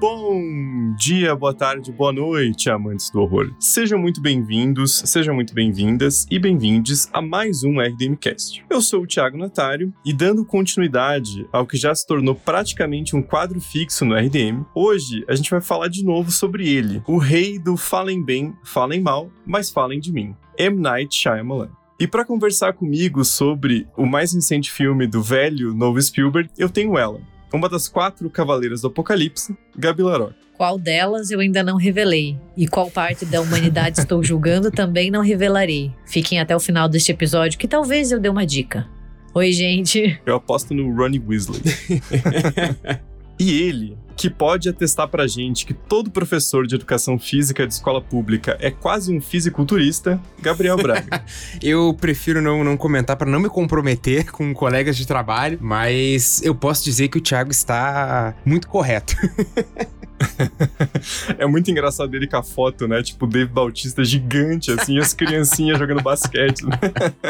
Bom dia, boa tarde, boa noite, amantes do horror. Sejam muito bem-vindos, sejam muito bem-vindas e bem-vindes a mais um RDMcast. Eu sou o Thiago Natário e dando continuidade ao que já se tornou praticamente um quadro fixo no RDM, hoje a gente vai falar de novo sobre ele, o rei do falem bem, falem mal, mas falem de mim, M. Night Shyamalan. E para conversar comigo sobre o mais recente filme do velho novo Spielberg, eu tenho ela, uma das quatro cavaleiras do Apocalipse, Gabi Laroque. Qual delas eu ainda não revelei, e qual parte da humanidade estou julgando também não revelarei. Fiquem até o final deste episódio que talvez eu dê uma dica. Oi, gente. Eu aposto no Ronnie Weasley. e ele, que pode atestar pra gente que todo professor de educação física de escola pública é quase um fisiculturista, Gabriel Braga. eu prefiro não, não comentar para não me comprometer com colegas de trabalho, mas eu posso dizer que o Thiago está muito correto. é muito engraçado ele com a foto, né? Tipo, o Dave Bautista gigante, assim, as criancinhas jogando basquete. Né?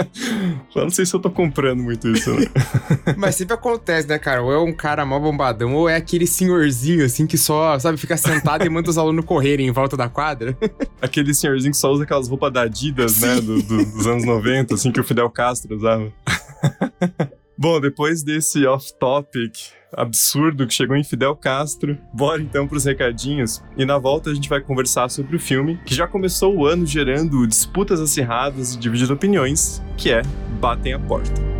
eu não sei se eu tô comprando muito isso, né? Mas sempre acontece, né, cara? Ou é um cara mó bombadão, ou é aquele senhorzinho, assim, que só, sabe, fica sentado e manda os alunos correrem em volta da quadra. aquele senhorzinho que só usa aquelas roupas da Adidas, Sim. né? Do, do, dos anos 90, assim, que o Fidel Castro usava. Bom, depois desse off-topic absurdo que chegou em Fidel Castro, bora então pros recadinhos. E na volta a gente vai conversar sobre o filme, que já começou o ano gerando disputas acirradas e dividindo opiniões, que é Batem a Porta.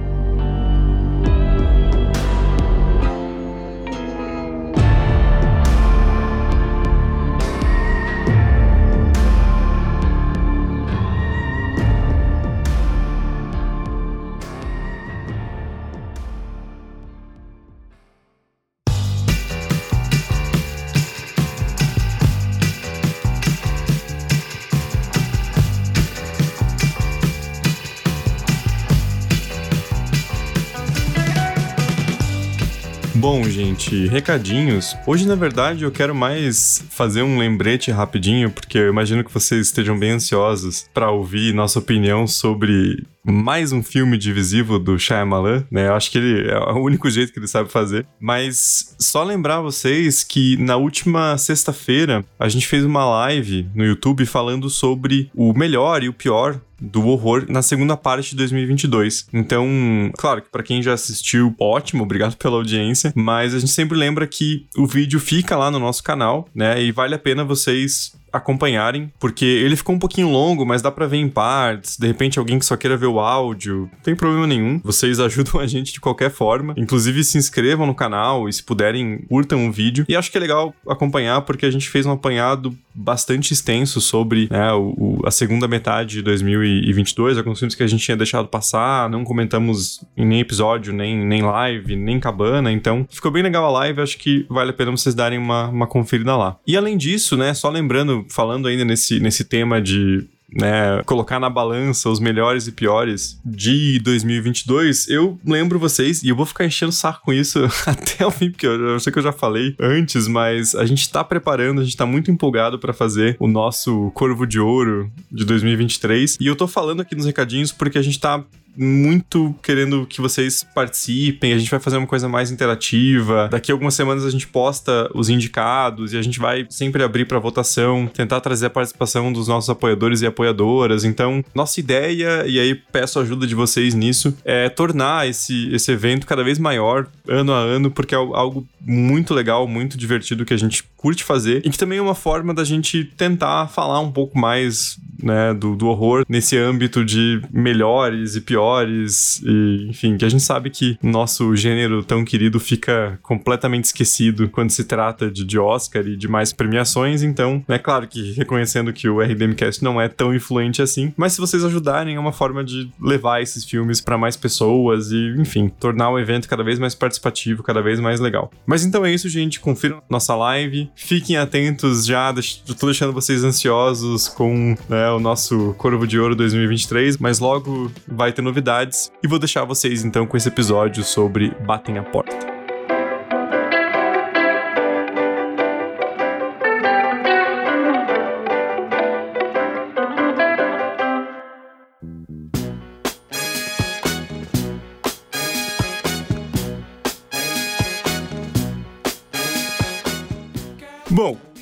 Bom, gente, recadinhos. Hoje, na verdade, eu quero mais fazer um lembrete rapidinho, porque eu imagino que vocês estejam bem ansiosos para ouvir nossa opinião sobre mais um filme divisivo do Shyamalan, né? Eu acho que ele é o único jeito que ele sabe fazer. Mas só lembrar vocês que na última sexta-feira a gente fez uma live no YouTube falando sobre o melhor e o pior do horror na segunda parte de 2022. Então, claro que para quem já assistiu, ótimo, obrigado pela audiência, mas a gente sempre lembra que o vídeo fica lá no nosso canal, né? E vale a pena vocês acompanharem, porque ele ficou um pouquinho longo, mas dá para ver em partes. De repente, alguém que só queira ver o áudio, não tem problema nenhum. Vocês ajudam a gente de qualquer forma. Inclusive, se inscrevam no canal e, se puderem, curtam o vídeo. E acho que é legal acompanhar, porque a gente fez um apanhado bastante extenso sobre né, o, a segunda metade de 2022, alguns filmes que a gente tinha deixado passar, não comentamos em nem episódio, nem, nem live, nem cabana. Então, ficou bem legal a live. Acho que vale a pena vocês darem uma, uma conferida lá. E além disso, né, só lembrando falando ainda nesse, nesse tema de né, colocar na balança os melhores e piores de 2022, eu lembro vocês, e eu vou ficar enchendo o saco com isso até o fim, porque eu, eu sei que eu já falei antes, mas a gente tá preparando, a gente tá muito empolgado para fazer o nosso Corvo de Ouro de 2023, e eu tô falando aqui nos recadinhos porque a gente tá muito querendo que vocês participem. A gente vai fazer uma coisa mais interativa. Daqui a algumas semanas a gente posta os indicados e a gente vai sempre abrir para votação, tentar trazer a participação dos nossos apoiadores e apoiadoras. Então, nossa ideia, e aí peço a ajuda de vocês nisso, é tornar esse, esse evento cada vez maior, ano a ano, porque é algo muito legal, muito divertido que a gente curte fazer e que também é uma forma da gente tentar falar um pouco mais né, do, do horror nesse âmbito de melhores e piores, e, enfim, que a gente sabe que nosso gênero tão querido fica completamente esquecido quando se trata de, de Oscar e de mais premiações, então é claro que reconhecendo que o RDMcast não é tão influente assim, mas se vocês ajudarem é uma forma de levar esses filmes para mais pessoas e, enfim, tornar o evento cada vez mais participativo, cada vez mais legal. Mas então é isso, gente, confiram nossa live, fiquem atentos já, eu tô deixando vocês ansiosos com né, o nosso Corvo de Ouro 2023, mas logo vai ter novidades. E vou deixar vocês então com esse episódio sobre Batem a Porta.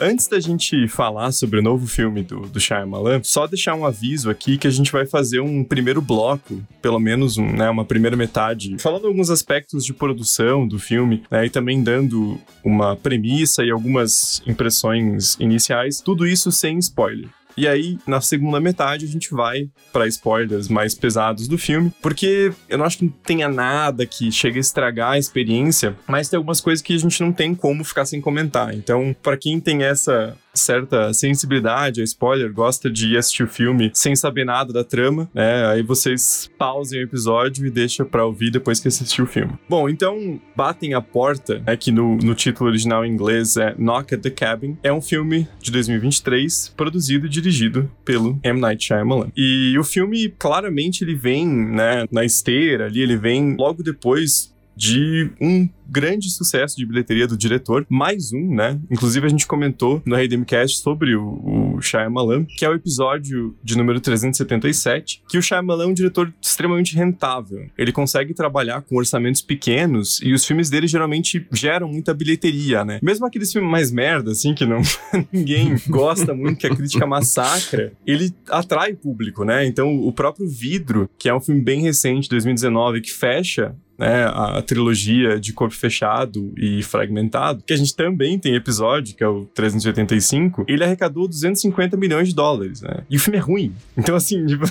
Antes da gente falar sobre o novo filme do, do Shyamalan, só deixar um aviso aqui que a gente vai fazer um primeiro bloco, pelo menos um, né, uma primeira metade, falando alguns aspectos de produção do filme, né, e também dando uma premissa e algumas impressões iniciais, tudo isso sem spoiler. E aí, na segunda metade, a gente vai para spoilers mais pesados do filme, porque eu não acho que tenha nada que chegue a estragar a experiência, mas tem algumas coisas que a gente não tem como ficar sem comentar. Então, para quem tem essa certa sensibilidade a spoiler, gosta de ir assistir o filme sem saber nada da trama, né? Aí vocês pausem o episódio e deixam pra ouvir depois que assistir o filme. Bom, então, Batem a Porta, é que no, no título original em inglês é Knock at the Cabin, é um filme de 2023, produzido e dirigido pelo M. Night Shyamalan. E o filme, claramente, ele vem, né, na esteira ali, ele vem logo depois de um grande sucesso de bilheteria do diretor, mais um, né? Inclusive a gente comentou no Redemcast sobre o, o Shyamalan, que é o episódio de número 377, que o Shyamalan é um diretor extremamente rentável. Ele consegue trabalhar com orçamentos pequenos e os filmes dele geralmente geram muita bilheteria, né? Mesmo aqueles filmes mais merda, assim, que não ninguém gosta muito, que a crítica massacra, ele atrai público, né? Então o próprio Vidro, que é um filme bem recente, 2019, que fecha né, a trilogia de Corpo Fechado e Fragmentado, que a gente também tem episódio, que é o 385, ele arrecadou 250 milhões de dólares, né? E o filme é ruim. Então, assim, tipo,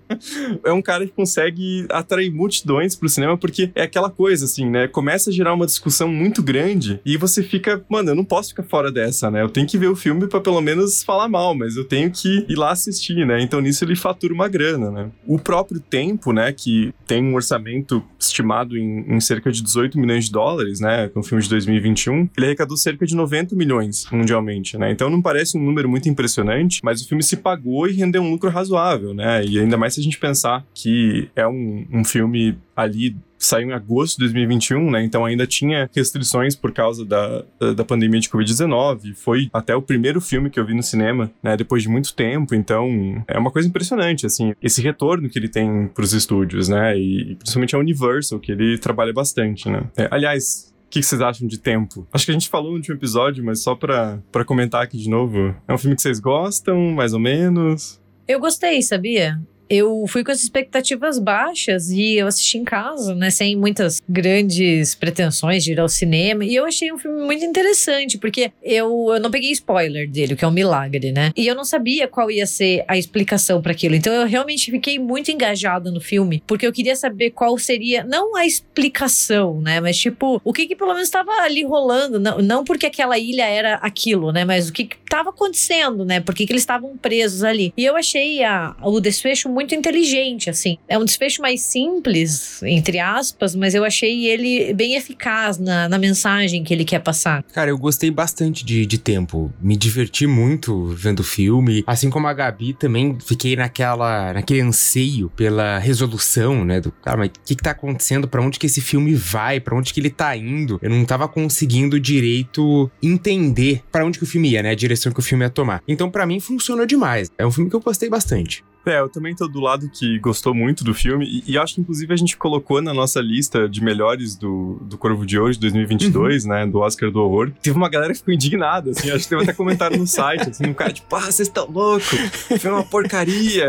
é um cara que consegue atrair multidões pro cinema, porque é aquela coisa, assim, né? Começa a gerar uma discussão muito grande e você fica, mano, eu não posso ficar fora dessa, né? Eu tenho que ver o filme para pelo menos falar mal, mas eu tenho que ir lá assistir, né? Então nisso ele fatura uma grana, né? O próprio tempo, né, que tem um orçamento estimado estimado em, em, cerca de 18 milhões de dólares, né, com o filme de 2021, ele arrecadou cerca de 90 milhões mundialmente, né? Então não parece um número muito impressionante, mas o filme se pagou e rendeu um lucro razoável, né? E ainda mais se a gente pensar que é um, um filme ali saiu em agosto de 2021, né? Então ainda tinha restrições por causa da, da pandemia de Covid-19. Foi até o primeiro filme que eu vi no cinema, né? Depois de muito tempo. Então é uma coisa impressionante, assim, esse retorno que ele tem pros estúdios, né? E, principalmente a Universal, que ele trabalha bastante, né? É, aliás, o que vocês acham de tempo? Acho que a gente falou no último episódio, mas só pra, pra comentar aqui de novo. É um filme que vocês gostam, mais ou menos? Eu gostei, sabia? Eu fui com as expectativas baixas e eu assisti em casa, né? Sem muitas grandes pretensões de ir ao cinema. E eu achei um filme muito interessante, porque eu, eu não peguei spoiler dele, o que é um milagre, né? E eu não sabia qual ia ser a explicação para aquilo. Então eu realmente fiquei muito engajada no filme, porque eu queria saber qual seria, não a explicação, né? Mas tipo, o que que pelo menos estava ali rolando. Não, não porque aquela ilha era aquilo, né? Mas o que estava acontecendo, né? Por que, que eles estavam presos ali. E eu achei a, o desfecho muito muito inteligente, assim. É um desfecho mais simples, entre aspas, mas eu achei ele bem eficaz na, na mensagem que ele quer passar. Cara, eu gostei bastante de, de tempo. Me diverti muito vendo o filme. Assim como a Gabi, também fiquei naquela, naquele anseio pela resolução, né? Do cara, mas o que, que tá acontecendo? Para onde que esse filme vai? Para onde que ele tá indo? Eu não tava conseguindo direito entender para onde que o filme ia, né? A direção que o filme ia tomar. Então, para mim, funcionou demais. É um filme que eu gostei bastante. É, eu também tô do lado que gostou muito do filme e, e, acho que inclusive a gente colocou na nossa lista de melhores do, do Corvo de hoje, 2022, uhum. né, do Oscar do Horror. Teve uma galera que ficou indignada, assim, acho que teve até comentário no site, assim, um cara tipo, ah, vocês estão loucos, foi uma porcaria.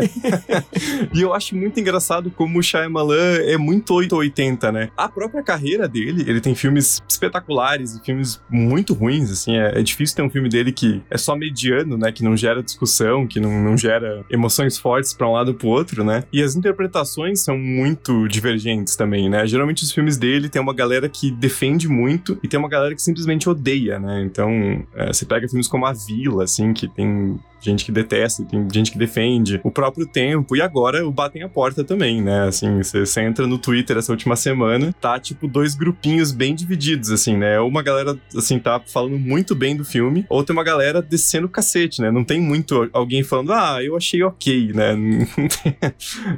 e eu acho muito engraçado como o Shyamalan é muito 880, né? A própria carreira dele, ele tem filmes espetaculares e filmes muito ruins, assim, é, é difícil ter um filme dele que é só mediano, né, que não gera discussão, que não, não gera emoções fortes para um lado pro outro, né? E as interpretações são muito divergentes também, né? Geralmente os filmes dele tem uma galera que defende muito e tem uma galera que simplesmente odeia, né? Então, é, você pega filmes como A Vila, assim, que tem gente que detesta, tem gente que defende, o próprio tempo, e agora o Batem a Porta também, né? Assim, você entra no Twitter essa última semana, tá tipo dois grupinhos bem divididos, assim, né? Uma galera, assim, tá falando muito bem do filme, ou tem uma galera descendo o cacete, né? Não tem muito alguém falando, ah, eu achei ok, né? Não tem,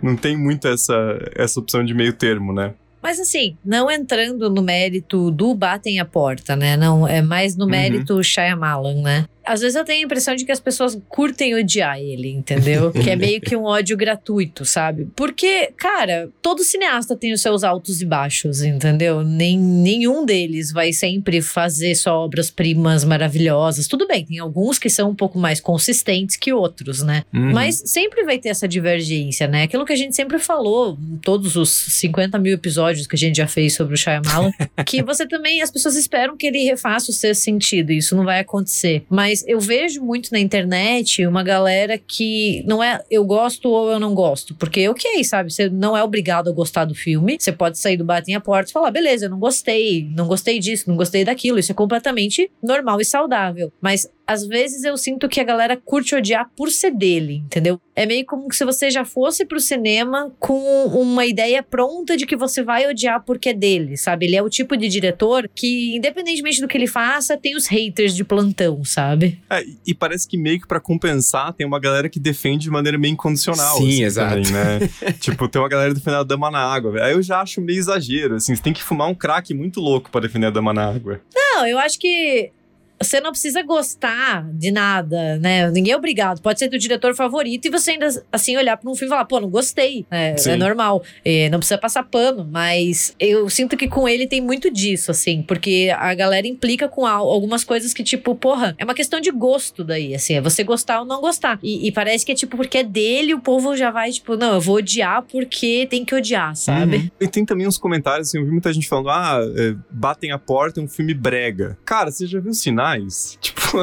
não tem muito essa, essa opção de meio termo, né? Mas assim, não entrando no mérito do batem a porta, né? Não, é mais no uhum. mérito uhum. Shyamalan, né? Às vezes eu tenho a impressão de que as pessoas curtem odiar ele, entendeu? que é meio que um ódio gratuito, sabe? Porque, cara, todo cineasta tem os seus altos e baixos, entendeu? Nem, nenhum deles vai sempre fazer só obras-primas maravilhosas. Tudo bem, tem alguns que são um pouco mais consistentes que outros, né? Uhum. Mas sempre vai ter essa divergência, né? Aquilo que a gente sempre falou, em todos os 50 mil episódios que a gente já fez sobre o Shyamalan, que você também, as pessoas esperam que ele refaça o sexto sentido, e isso não vai acontecer. Mas eu vejo muito na internet uma galera que não é eu gosto ou eu não gosto, porque ok, sabe? Você não é obrigado a gostar do filme, você pode sair do batem a porta e falar, beleza, eu não gostei, não gostei disso, não gostei daquilo, isso é completamente normal e saudável. Mas às vezes eu sinto que a galera curte odiar por ser dele, entendeu? É meio como se você já fosse pro cinema com uma ideia pronta de que você vai odiar porque é dele, sabe? Ele é o tipo de diretor que, independentemente do que ele faça, tem os haters de plantão, sabe? É, e- parece que meio que pra compensar, tem uma galera que defende de maneira meio incondicional. Sim, assim, exato. também, né? tipo, tem uma galera defendendo a dama na água. Aí eu já acho meio exagero, assim. Você tem que fumar um crack muito louco pra defender a dama na água. Não, eu acho que você não precisa gostar de nada, né? Ninguém é obrigado. Pode ser teu diretor favorito e você ainda assim olhar para um filme e falar, pô, não gostei. É, é normal. É, não precisa passar pano, mas eu sinto que com ele tem muito disso, assim, porque a galera implica com al- algumas coisas que, tipo, porra, é uma questão de gosto daí, assim, é você gostar ou não gostar. E, e parece que é tipo, porque é dele, o povo já vai, tipo, não, eu vou odiar porque tem que odiar, sabe? Uhum. E tem também uns comentários, assim, eu vi muita gente falando, ah, é, Batem a Porta é um filme brega. Cara, você já viu os sinais? Tipo,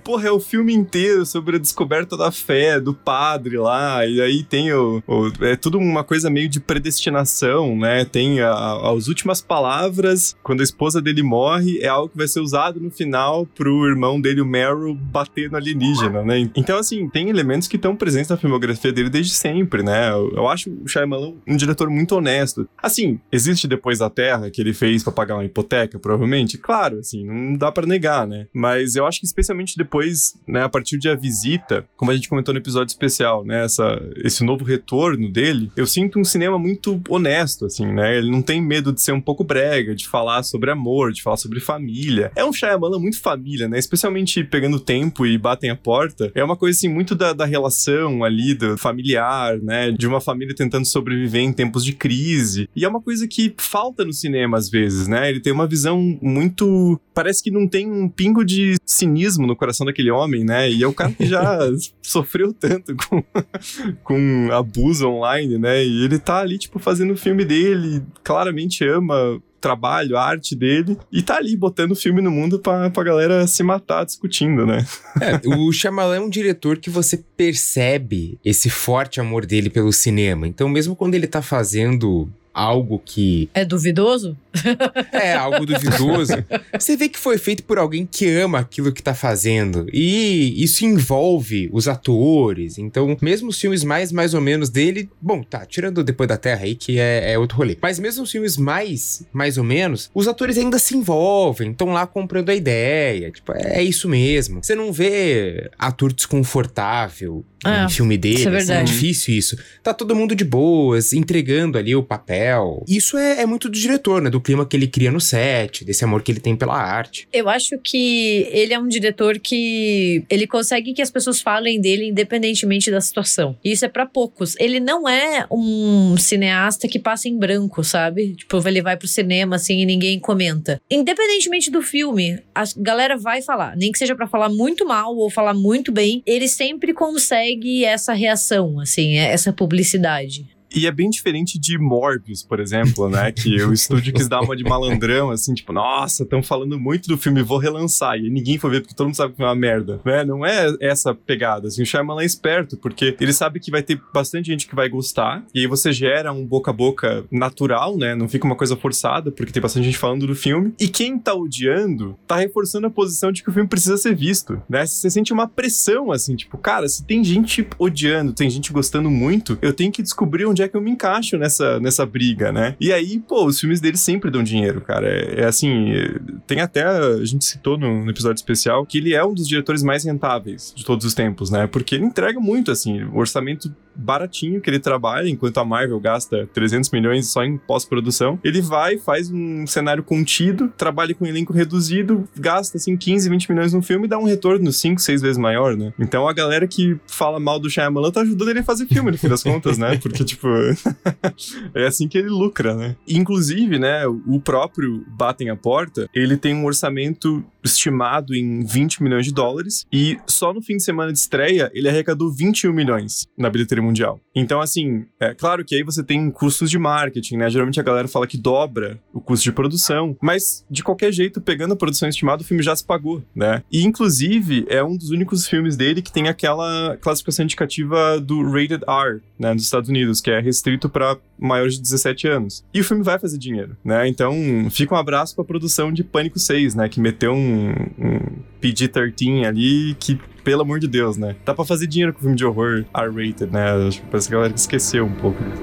porra, é o filme inteiro sobre a descoberta da fé, do padre lá, e aí tem o, o- é tudo uma coisa meio de predestinação, né? Tem a- as últimas palavras, quando a esposa dele morre, é algo que vai ser usado no final pro irmão dele, o Meryl, bater no alienígena, né? Então, assim, tem elementos que estão presentes na filmografia dele desde sempre, né? Eu, eu acho o Shyamalan um diretor muito honesto. Assim, existe Depois da Terra, que ele fez pra pagar uma hipoteca, provavelmente? Claro, assim, não dá pra negar, né? Mas eu acho que especialmente depois, né, a partir de A Visita, como a gente comentou no episódio especial, né, essa, esse novo retorno dele, eu sinto um cinema muito honesto, assim, né? Ele não tem medo de ser um pouco brega, de falar sobre amor, de falar sobre família. É um Shyamalan muito família, né? Especialmente pegando tempo e batem a porta. É uma coisa, assim, muito da, da relação ali, do familiar, né? De uma família tentando sobreviver em tempos de crise. E é uma coisa que falta no cinema às vezes, né? Ele tem uma visão muito. Parece que não tem um pingo de cinismo no coração daquele homem, né? E é o cara que já sofreu tanto com, com abuso online, né? E ele tá ali, tipo, fazendo o filme dele, claramente ama o trabalho, a arte dele, e tá ali botando o filme no mundo pra, pra galera se matar discutindo, né? É, o Shyamalan é um diretor que você percebe esse forte amor dele pelo cinema. Então, mesmo quando ele tá fazendo algo que É duvidoso? é algo duvidoso, você vê que foi feito por alguém que ama aquilo que tá fazendo. E isso envolve os atores. Então, mesmo os filmes mais, mais ou menos dele, bom, tá, tirando Depois da Terra aí, que é, é outro rolê. Mas mesmo os filmes mais, mais ou menos, os atores ainda se envolvem, estão lá comprando a ideia. Tipo, é isso mesmo. Você não vê ator desconfortável É, em filme dele. isso é assim, verdade. difícil isso. Tá todo mundo de boas, entregando ali o papel. Isso é, é muito do diretor, né? Do clima que ele cria no set, desse amor que ele tem pela arte. Eu acho que ele é um diretor que ele consegue que as pessoas falem dele independentemente da situação. E isso é pra poucos. Ele não é um cineasta que passa em branco, sabe? Tipo, ele vai pro cinema assim e ninguém comenta. Independentemente do filme, a galera vai falar, nem que seja pra falar muito mal ou falar muito bem, ele sempre consegue essa reação, assim, essa publicidade. E é bem diferente de Morbius, por exemplo, né? Que o estúdio quis dar uma de malandrão, assim, tipo, nossa, estão falando muito do filme, vou relançar. E ninguém foi ver porque todo mundo sabe que é uma merda, né? Não é essa pegada, assim. O Shyamalan é esperto, porque ele sabe que vai ter bastante gente que vai gostar, e aí você gera um boca a boca natural, né? Não fica uma coisa forçada, porque tem bastante gente falando do filme. E quem tá odiando, tá reforçando a posição de que o filme precisa ser visto, né? Você sente uma pressão, assim, tipo, cara, se tem gente odiando, tem gente gostando muito, eu tenho que descobrir onde é que eu me encaixo nessa, nessa briga, né? E aí, pô, os filmes dele sempre dão dinheiro, cara. É, é assim, é- tem até, a gente citou no, no episódio especial, que ele é um dos diretores mais rentáveis de todos os tempos, né? Porque ele entrega muito, assim, o orçamento baratinho que ele trabalha, enquanto a Marvel gasta 300 milhões só em pós-produção. Ele vai, faz um cenário contido, trabalha com um elenco reduzido, gasta assim 15, 20 milhões no filme e dá um retorno 5, 6 vezes maior, né? Então a galera que fala mal do Shyamalan tá ajudando ele a fazer filme, no fim das contas, né? Porque, tipo, é assim que ele lucra, né? Inclusive, né, o próprio Batem a Porta, ele tem um orçamento estimado em 20 milhões de dólares e só no fim de semana de estreia ele arrecadou 21 milhões na bilheteria mundial. Então, assim, é claro que aí você tem custos de marketing, né? Geralmente a galera fala que dobra o custo de produção, mas de qualquer jeito, pegando a produção estimada, o filme já se pagou, né? E inclusive é um dos únicos filmes dele que tem aquela classificação indicativa do Rated R, né, nos Estados Unidos, que é restrito para maiores de 17 anos. E o filme vai fazer dinheiro, né? Então, fica um abraço pra produção de Pânico 6, né, que meteu um, um PG-13 ali que pelo amor de Deus, né? Dá pra fazer dinheiro com filme de horror R-rated, né? Acho que parece que a galera esqueceu um pouco disso.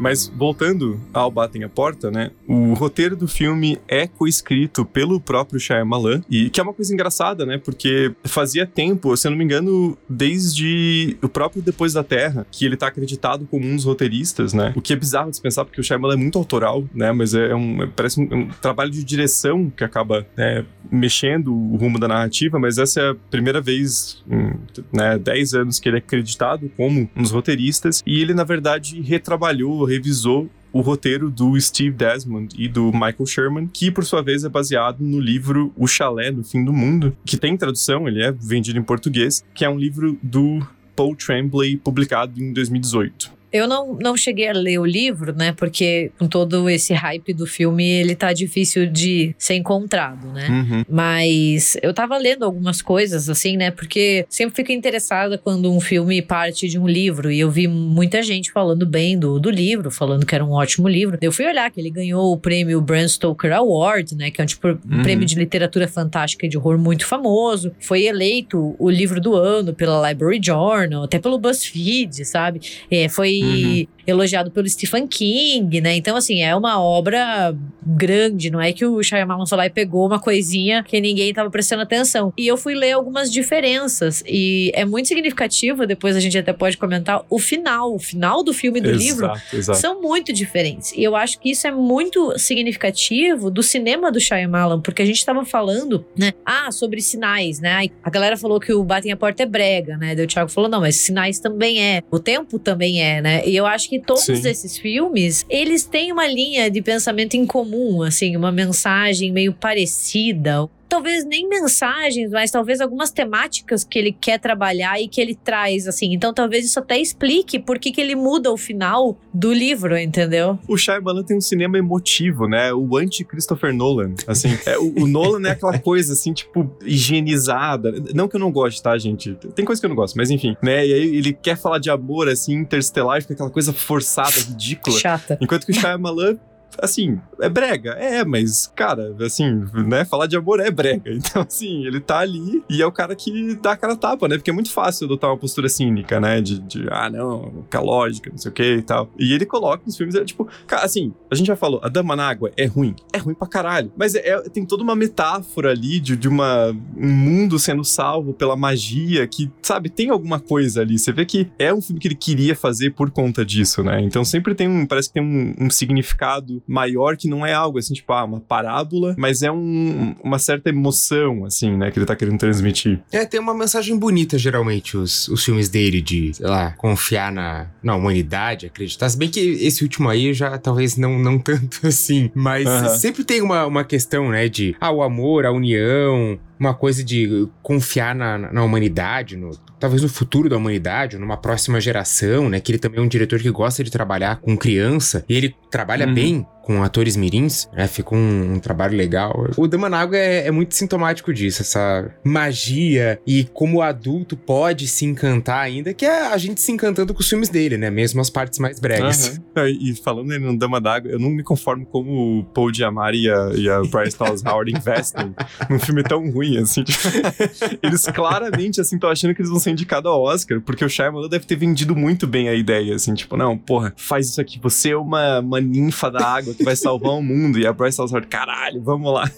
Mas voltando ao Batem a Porta, né? O roteiro do filme é coescrito pelo próprio Shyamalan, e que é uma coisa engraçada, né? Porque fazia tempo, se eu não me engano, desde o próprio Depois da Terra, que ele tá acreditado como um dos roteiristas, né? O que é bizarro de pensar, porque o Shyamalan é muito autoral, né? Mas é um, parece um, um trabalho de direção que acaba né, mexendo o rumo da narrativa, mas essa é a primeira vez em né, 10 anos que ele é acreditado como um dos roteiristas, e ele, na verdade, retrabalhou, revisou o roteiro do Steve Desmond e do Michael Sherman, que por sua vez é baseado no livro O Chalé do Fim do Mundo, que tem tradução, ele é vendido em português, que é um livro do Paul Tremblay, publicado em 2018. Eu não, não cheguei a ler o livro, né? Porque com todo esse hype do filme, ele tá difícil de ser encontrado, né? Uhum. Mas eu tava lendo algumas coisas, assim, né? Porque sempre fico interessada quando um filme parte de um livro. E eu vi muita gente falando bem do, do livro, falando que era um ótimo livro. Eu fui olhar que ele ganhou o prêmio Bram Stoker Award, né? Que é um tipo um prêmio de literatura fantástica e de horror muito famoso. Foi eleito o livro do ano pela Library Journal, até pelo BuzzFeed, sabe? É, foi Uhum. Elogiado pelo Stephen King, né? Então, assim, é uma obra grande, não é que o Shyamalan foi lá e pegou uma coisinha que ninguém tava prestando atenção. E eu fui ler algumas diferenças e é muito significativo, depois a gente até pode comentar, o final, o final do filme e do exato, livro exato. são muito diferentes. E eu acho que isso é muito significativo do cinema do Shyamalan, porque a gente tava falando, né, ah, sobre sinais, né? A galera falou que o Batem a Porta é brega, né? Daí o Thiago falou, não, mas sinais também é. O tempo também é, né? E eu acho que todos Sim. esses filmes, eles têm uma linha de pensamento em comum, assim, uma mensagem meio parecida talvez nem mensagens, mas talvez algumas temáticas que ele quer trabalhar e que ele traz, assim. Então talvez isso até explique por que, que ele muda o final do livro, entendeu? O Shyamalan tem um cinema emotivo, né? O anti-Christopher Nolan. Assim, é, o, o Nolan é aquela coisa, assim, tipo, higienizada. Não que eu não goste, tá, gente? Tem coisa que eu não gosto, mas enfim, né? E aí ele quer falar de amor, assim, interestelar, fica aquela coisa forçada, ridícula. Chata. Enquanto que o Shyamalan assim, é brega, é, mas, cara, assim, né, falar de amor é brega. Então, assim, ele tá ali e é o cara que dá a cara tapa, né? Porque é muito fácil adotar uma postura cínica, né? De, de ah, não, que lógica, não sei o que e tal. E ele coloca nos filmes, é tipo, cara, assim, a gente já falou, a Dama na Água é ruim, é ruim pra caralho. Mas é, é- tem toda uma metáfora ali de, de uma, um mundo sendo salvo pela magia que, sabe, tem alguma coisa ali. Você vê que é um filme que ele queria fazer por conta disso, né? Então sempre tem um, parece que tem um, um significado maior que não é algo assim, tipo, ah, uma parábola, mas é um, uma certa emoção, assim, né, que ele tá querendo transmitir. É, tem uma mensagem bonita, geralmente, os, os filmes dele, de, sei lá, confiar na, na humanidade, acreditar. Se bem que esse último aí já talvez não, não tanto assim, mas Aham. sempre tem uma, uma questão, né, de, ah, o amor, a união, uma coisa de confiar na, na humanidade, no, talvez no futuro da humanidade, numa próxima geração, né? Que ele também é um diretor que gosta de trabalhar com criança e ele trabalha Uhum. bem com atores mirins, né? Fica um, um trabalho legal. O Dama na Água é, é muito sintomático disso, essa magia e como o adulto pode se encantar ainda, que é a gente se encantando com os filmes dele, né? Mesmo as partes mais bregas. Aham. E falando no Dama d'Água, eu não me conformo como o Paul Giamatti e a, e a Bryce Dallas Howard investem num filme tão ruim, assim. tipo, eles claramente, assim, estão achando que eles vão ser ser indicado ao Oscar, porque o Shyamalan deve ter vendido muito bem a ideia, assim, tipo, não, porra, faz isso aqui, você é uma, uma ninfa da água que vai salvar o mundo, e a Bryce Dallas Howard, caralho, vamos lá.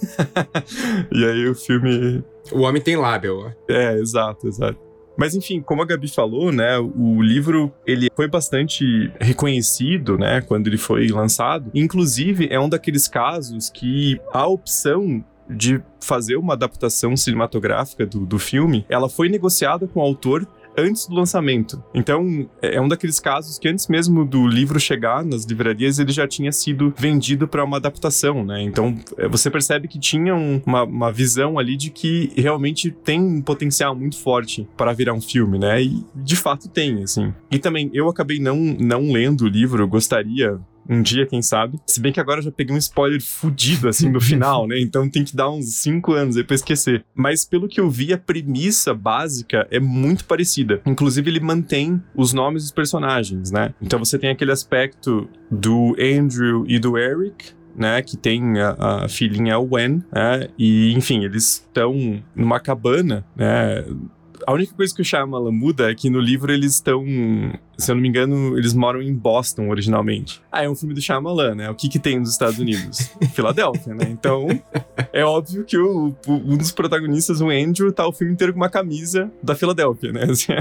e aí o filme... O homem tem lábio. É, exato, exato. Mas enfim, como a Gabi falou, né, o livro ele foi bastante reconhecido, né, quando ele foi lançado. Inclusive é um daqueles casos que a opção de fazer uma adaptação cinematográfica do, do filme, ela foi negociada com o autor antes do lançamento. Então, é um daqueles casos que antes mesmo do livro chegar nas livrarias, ele já tinha sido vendido para uma adaptação, né? Então, é, você percebe que tinha um, uma, uma visão ali de que realmente tem um potencial muito forte para virar um filme, né? E de fato tem, assim. E também, eu acabei não, não lendo o livro, eu gostaria um dia, quem sabe. Se bem que agora eu já peguei um spoiler fudido, assim, no final, né? Então tem que dar uns 5 anos aí pra esquecer. Mas pelo que eu vi, a premissa básica é muito parecida. Inclusive, ele mantém os nomes dos personagens, né? Então você tem aquele aspecto do Andrew e do Eric, né, que tem a, a filhinha Wen, né, e enfim, eles estão numa cabana, né, a única coisa que o Shyamalan muda é que no livro eles estão, se eu não me engano, eles moram em Boston originalmente. Ah, é um filme do Shyamalan, né? O que que tem nos Estados Unidos? Filadélfia, né? Então, é óbvio que o, um dos protagonistas, o Andrew, tá o filme inteiro com uma camisa da Filadélfia, né? Assim,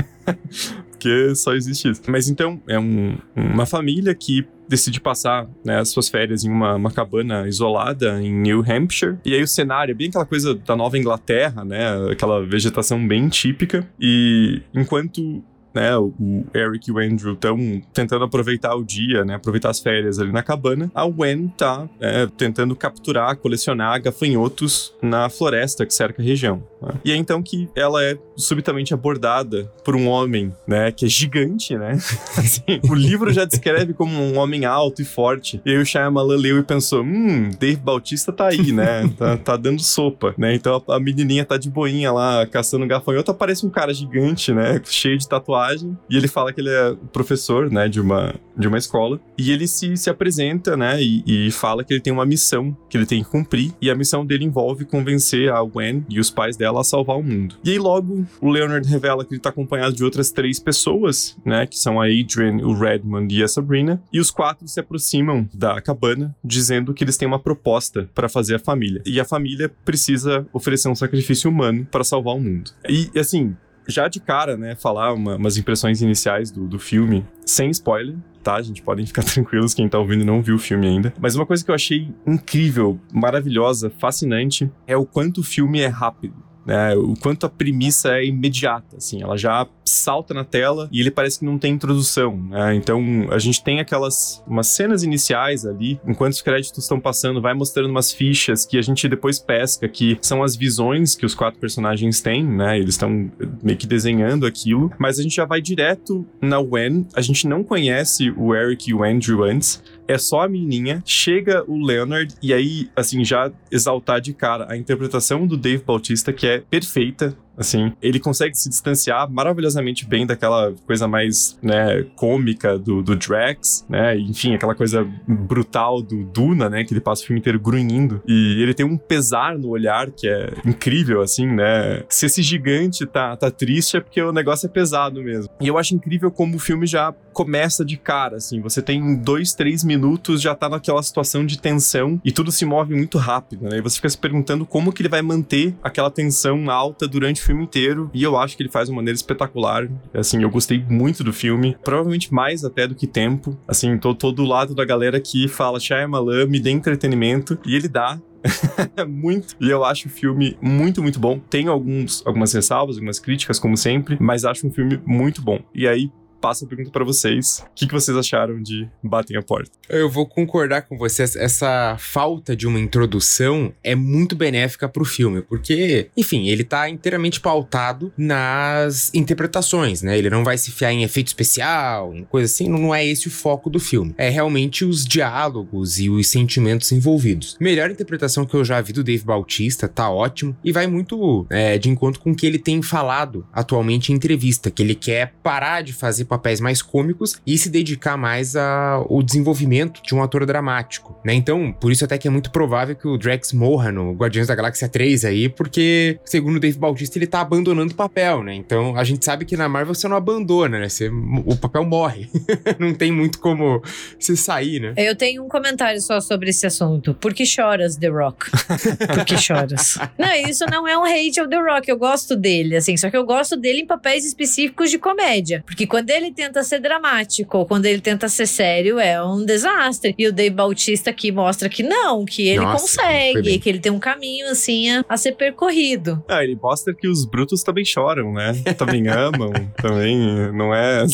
porque só existe isso. Mas então, é um, uma família que decide passar né, as suas férias em uma, uma, cabana isolada em New Hampshire. E aí o cenário é bem aquela coisa da Nova Inglaterra, né? Aquela vegetação bem típica. E enquanto né, o Eric e o Andrew estão tentando aproveitar o dia, né, aproveitar as férias ali na cabana. A Wen tá é, tentando capturar, colecionar gafanhotos na floresta que cerca a região. E é então que ela é subitamente abordada por um homem, né, que é gigante, né? assim, o livro já descreve como um homem alto e forte. E aí o Shyamalan leu e pensou, hum, Dave Bautista tá aí, né? Tá, tá dando sopa, né? Então a, a menininha tá de boinha lá, caçando gafanhoto, aparece um cara gigante, né, cheio de tatuagem tatuagem e ele fala que ele é professor, né, de uma, de uma escola. E ele se, se apresenta, né, e, e fala que ele tem uma missão que ele tem que cumprir. E a missão dele envolve convencer a Gwen e os pais dela a salvar o mundo. E aí logo o Leonard revela que ele tá acompanhado de outras três pessoas, né, que são a Adrian, o Redmond e a Sabrina. E os quatro se aproximam da cabana dizendo que eles têm uma proposta para fazer a família. E a família precisa oferecer um sacrifício humano para salvar o mundo. E assim, já de cara, né, falar uma, umas impressões iniciais do, do filme, sem spoiler, tá? A gente podem ficar tranquilos quem tá ouvindo não viu o filme ainda. Mas uma coisa que eu achei incrível, maravilhosa, fascinante, é o quanto o filme é rápido né? O quanto a premissa é imediata, assim, ela já salta na tela e ele parece que não tem introdução, né? Então a gente tem aquelas umas cenas iniciais ali, enquanto os créditos estão passando, vai mostrando umas fichas que a gente depois pesca, que são as visões que os quatro personagens têm, né? Eles estão meio que desenhando aquilo, mas a gente já vai direto na Wen, a gente não conhece o Eric e o Andrew antes, é só a menininha, chega o Leonard, e aí, assim, já exaltar de cara a interpretação do Dave Bautista, que é perfeita assim. Ele consegue se distanciar maravilhosamente bem daquela coisa mais, né, cômica do, do Drax, né, enfim, aquela coisa brutal do Duna, né, que ele passa o filme inteiro grunhindo. E ele tem um pesar no olhar que é incrível, assim, né. Se esse gigante tá, tá triste é porque o negócio é pesado mesmo. E eu acho incrível como o filme já começa de cara, assim. Você tem dois, três minutos, já tá naquela situação de tensão e tudo se move muito rápido, né. E você fica se perguntando como que ele vai manter aquela tensão alta durante o filme inteiro e eu acho que ele faz de uma maneira espetacular. Assim, eu gostei muito do filme, provavelmente mais até do que tempo. Assim, tô, tô do lado da galera que fala Shyamalan, me dê entretenimento e ele dá. muito. E eu acho o filme muito, muito bom. Tem alguns, algumas ressalvas, algumas críticas, como sempre, mas acho um filme muito bom. E aí, passo a pergunta para vocês. O que, que vocês acharam de Batem a Porta? Eu vou concordar com vocês. Essa falta de uma introdução é muito benéfica pro filme, porque, enfim, ele tá inteiramente pautado nas interpretações, né? Ele não vai se fiar em efeito especial, em coisa assim, não é esse o foco do filme. É realmente os diálogos e os sentimentos envolvidos. Melhor interpretação que eu já vi do Dave Bautista, tá ótimo, e vai muito é, de encontro com o que ele tem falado atualmente em entrevista, que ele quer parar de fazer papéis mais cômicos e se dedicar mais ao desenvolvimento de um ator dramático, né? Então, por isso até que é muito provável que o Drax morra no Guardiões da Galáxia 3 aí, porque, segundo o Dave Bautista, ele tá abandonando o papel, né? Então, a gente sabe que na Marvel você não abandona, né? Você, o papel morre. não tem muito como você sair, né? Eu tenho um comentário só sobre esse assunto. Por que choras, The Rock? Por que choras? não, isso não é um hate ao The Rock. Eu gosto dele, assim. Só que eu gosto dele em papéis específicos de comédia. Porque quando ele tenta ser dramático, ou quando ele tenta ser sério, é um desastre. E o Dave Bautista aqui mostra que não, que ele Nossa, consegue, que ele tem um caminho, assim, a, a ser percorrido. Ah, ele mostra que os brutos também choram, né? Também amam, também não é.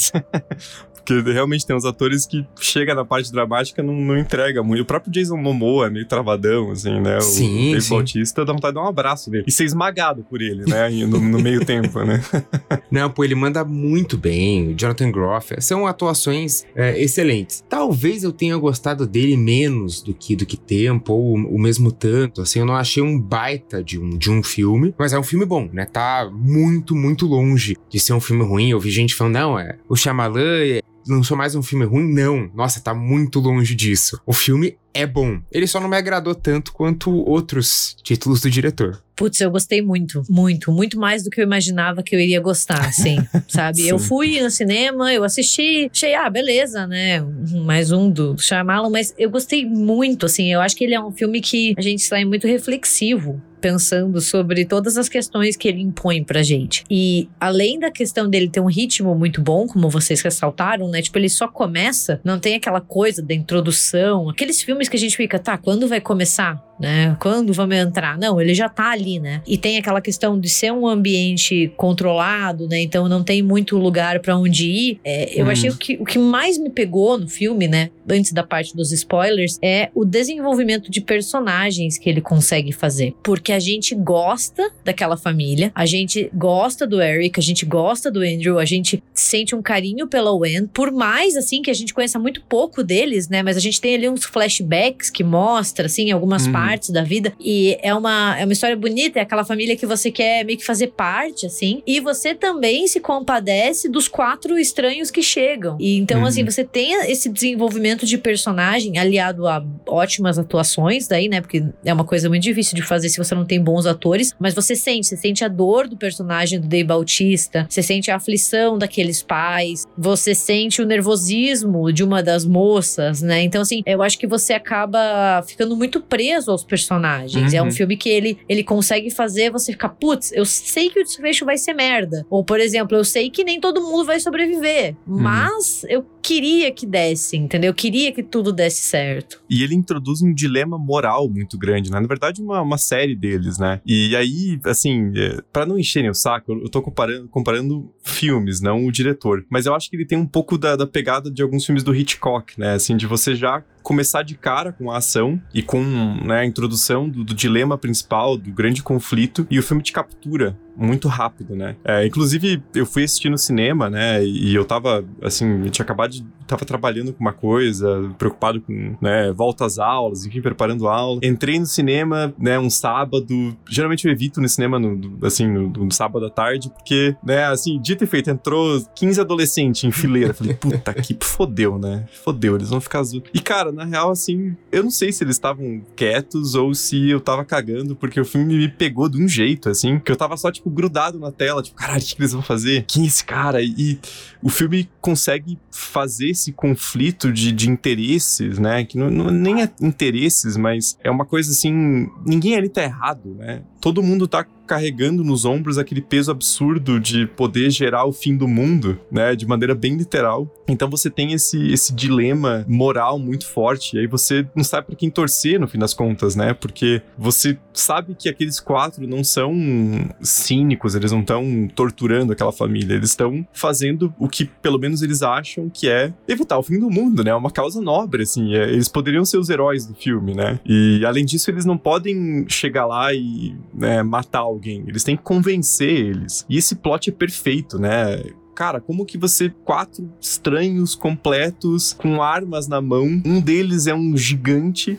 Porque realmente tem uns atores que chega na parte dramática não, não entrega muito. O próprio Jason Momoa é meio travadão, assim, né? O Sim, Dave sim. Bautista dá vontade de dar um abraço nele. E ser esmagado por ele, né? No, no meio tempo, né? Não, pô, ele manda muito bem. O Jonathan Groff. São atuações é, excelentes. Talvez eu tenha gostado dele menos do que do que tempo, ou o mesmo tanto. Assim, eu não achei um baita de um, de um filme, mas é um filme bom, né? Tá muito, muito longe de ser um filme ruim. Eu vi gente falando, não, é. O Shyamalan é lançou mais um filme ruim? Não. Nossa, tá muito longe disso. O filme é bom. Ele só não me agradou tanto quanto outros títulos do diretor. Putz, eu gostei muito, muito, muito mais do que eu imaginava que eu iria gostar, assim, sabe? Eu Sim. fui no cinema, eu assisti, achei, ah, beleza, né? Mais um do Shyamalan, mas eu gostei muito, assim, eu acho que ele é um filme que a gente sai muito reflexivo. Pensando sobre todas as questões que ele impõe pra gente. E além da questão dele ter um ritmo muito bom, como vocês ressaltaram, né? Tipo, ele só começa, não tem aquela coisa da introdução, aqueles filmes que a gente fica, tá, quando vai começar? Né? Quando vamos entrar? Não, ele já tá ali, né? E tem aquela questão de ser um ambiente controlado, né? Então não tem muito lugar pra onde ir. É, eu Hum. achei o que, o que mais me pegou no filme, né? Antes da parte dos spoilers, é o desenvolvimento de personagens que ele consegue fazer. Porque a gente gosta daquela família, a gente gosta do Eric, a gente gosta do Andrew, a gente sente um carinho pela Wen, por mais assim que a gente conheça muito pouco deles, né? Mas a gente tem ali uns flashbacks que mostra assim algumas Uhum. partes da vida e é uma é uma história bonita, é aquela família que você quer meio que fazer parte assim. E você também se compadece dos quatro estranhos que chegam. E então Uhum. assim, você tem esse desenvolvimento de personagem aliado a ótimas atuações daí, né? Porque é uma coisa muito difícil de fazer se você não tem bons atores, mas você sente, você sente a dor do personagem do Dave Bautista, você sente a aflição daqueles pais, você sente o nervosismo de uma das moças, né? Então, assim, eu acho que você acaba ficando muito preso aos personagens. É um Uhum. filme que ele, ele consegue fazer você ficar, putz, eu sei que o desfecho vai ser merda. Ou, por exemplo, eu sei que nem todo mundo vai sobreviver, mas eu queria que desse, entendeu? Eu queria que tudo desse certo. E ele introduz um dilema moral muito grande, né? Na verdade, uma, uma série deles, né? E aí, assim, é, pra não encherem o saco, eu eu tô comparando, comparando filmes, não o diretor. Mas eu acho que ele tem um pouco da, da pegada de alguns filmes do Hitchcock, né? Assim, de você já começar de cara com a ação e com né, a introdução do, do dilema principal, do grande conflito, e o filme te captura muito rápido, né? É, inclusive, eu fui assistir no cinema, né? E eu tava, assim, eu tinha acabado de. tava trabalhando com uma coisa, preocupado com, né, volta às aulas, enfim, preparando aula. Entrei no cinema, né, um sábado. Geralmente eu evito no cinema, no, assim, no, no sábado à tarde, porque, né, assim, dito e feito, entrou 15 adolescentes em fileira. Falei, puta que fodeu, né? Fodeu, eles vão ficar azul. E, cara, na real, assim, eu não sei se eles estavam quietos ou se eu tava cagando, porque o filme me pegou de um jeito, assim, que eu tava só, tipo, grudado na tela, tipo, caralho, o que eles vão fazer? Quem é esse cara? E o filme consegue fazer esse conflito de, de interesses, né? Que não, não- nem é interesses, mas é uma coisa assim, ninguém ali tá errado, né? Todo mundo tá carregando nos ombros aquele peso absurdo de poder gerar o fim do mundo, né? De maneira bem literal. Então você tem esse, esse dilema moral muito forte, e aí você não sabe pra quem torcer no fim das contas, né? Porque você sabe que aqueles quatro não são cínicos, eles não estão torturando aquela família, eles estão fazendo o que pelo menos eles acham que é evitar o fim do mundo, né? É uma causa nobre, assim. é- eles poderiam ser os heróis do filme, né? E além disso, eles não podem chegar lá e né, matar alguém, eles têm que convencer eles. E esse plot é perfeito, né? cara, como que você, quatro estranhos completos, com armas na mão, um deles é um gigante,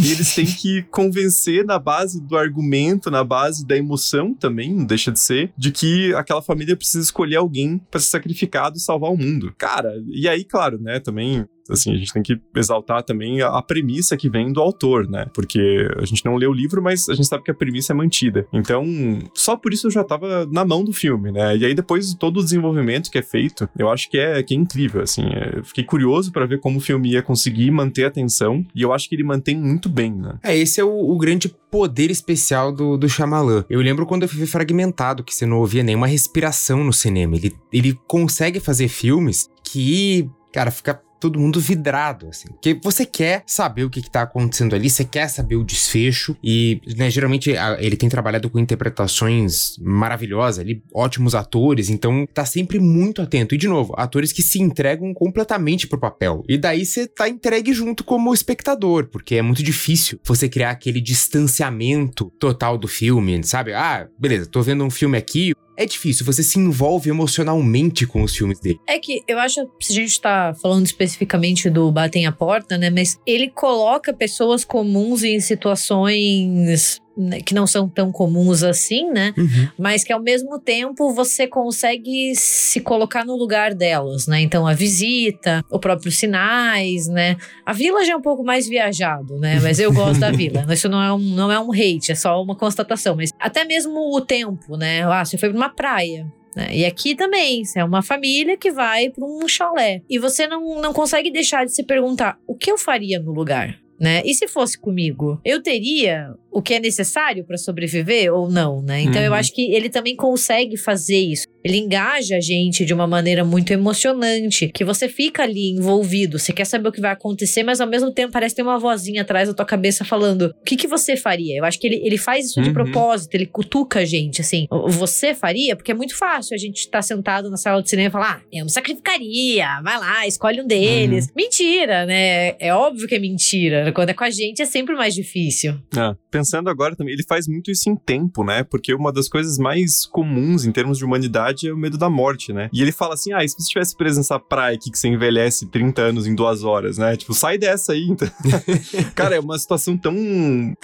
e eles têm que convencer na base do argumento, na base da emoção também, não deixa de ser, de que aquela família precisa escolher alguém para ser sacrificado e salvar o mundo. Cara, e aí, claro, né, também assim, a gente tem que exaltar também a, a, premissa que vem do autor, né? Porque a gente não lê o livro, mas a gente sabe que a premissa é mantida. Então, só por isso eu já tava na mão do filme, né? E aí depois todo o desenvolvimento que é feito, eu acho que é, que é incrível, assim. É, fiquei curioso para ver como o filme ia conseguir manter a atenção e eu acho que ele mantém muito bem, né? É, esse é o, o grande poder especial do, do Shyamalan. Eu lembro quando eu fui fragmentado, que você não ouvia nenhuma respiração no cinema. Ele, ele consegue fazer filmes que, cara, fica todo mundo vidrado, assim. Porque você quer saber o que, que tá acontecendo ali, você quer saber o desfecho. E, né, geralmente ele tem trabalhado com interpretações maravilhosas ali, ótimos atores, então tá sempre muito atento. E, de novo, atores que se entregam completamente pro papel. E daí você tá entregue junto como espectador, porque é muito difícil você criar aquele distanciamento total do filme, sabe? Ah, beleza, tô vendo um filme aqui, é difícil, você se envolve emocionalmente com os filmes dele. É que eu acho, se a gente tá falando especificamente do Batem a Porta, né? Mas ele coloca pessoas comuns em situações que não são tão comuns assim, né? Uhum. Mas que ao mesmo tempo você consegue se colocar no lugar delas, né? Então a visita, o próprio sinais, né? A vila já é um pouco mais viajado, né? Mas eu gosto da vila. Isso não é um, não é um hate, é só uma constatação. Mas até mesmo o tempo, né? Ah, você foi pra uma praia. Né? E aqui também, é uma família que vai para um chalé. E você não, não consegue deixar de se perguntar: o que eu faria no lugar? Né? E se fosse comigo, eu teria o que é necessário para sobreviver ou não, né? Então uhum. eu acho que ele também consegue fazer isso. Ele engaja a gente de uma maneira muito emocionante, que você fica ali envolvido, você quer saber o que vai acontecer, mas ao mesmo tempo parece ter uma vozinha atrás da tua cabeça falando: o que, que você faria? Eu acho que ele, ele faz isso de uhum. propósito, ele cutuca a gente, assim. Você faria? Porque é muito fácil a gente estar tá sentado na sala de cinema e falar: ah, eu me sacrificaria, vai lá, escolhe um deles. Uhum. Mentira, né? É óbvio que é mentira. Quando é com a gente é sempre mais difícil. É pensando agora também, ele faz muito isso em tempo, né? Porque uma das coisas mais comuns em termos de humanidade é o medo da morte, né? E ele fala assim: ah, e se você estivesse preso nessa praia aqui que você envelhece 30 anos em duas horas, né? Tipo, sai dessa aí. Então. Cara, é uma situação tão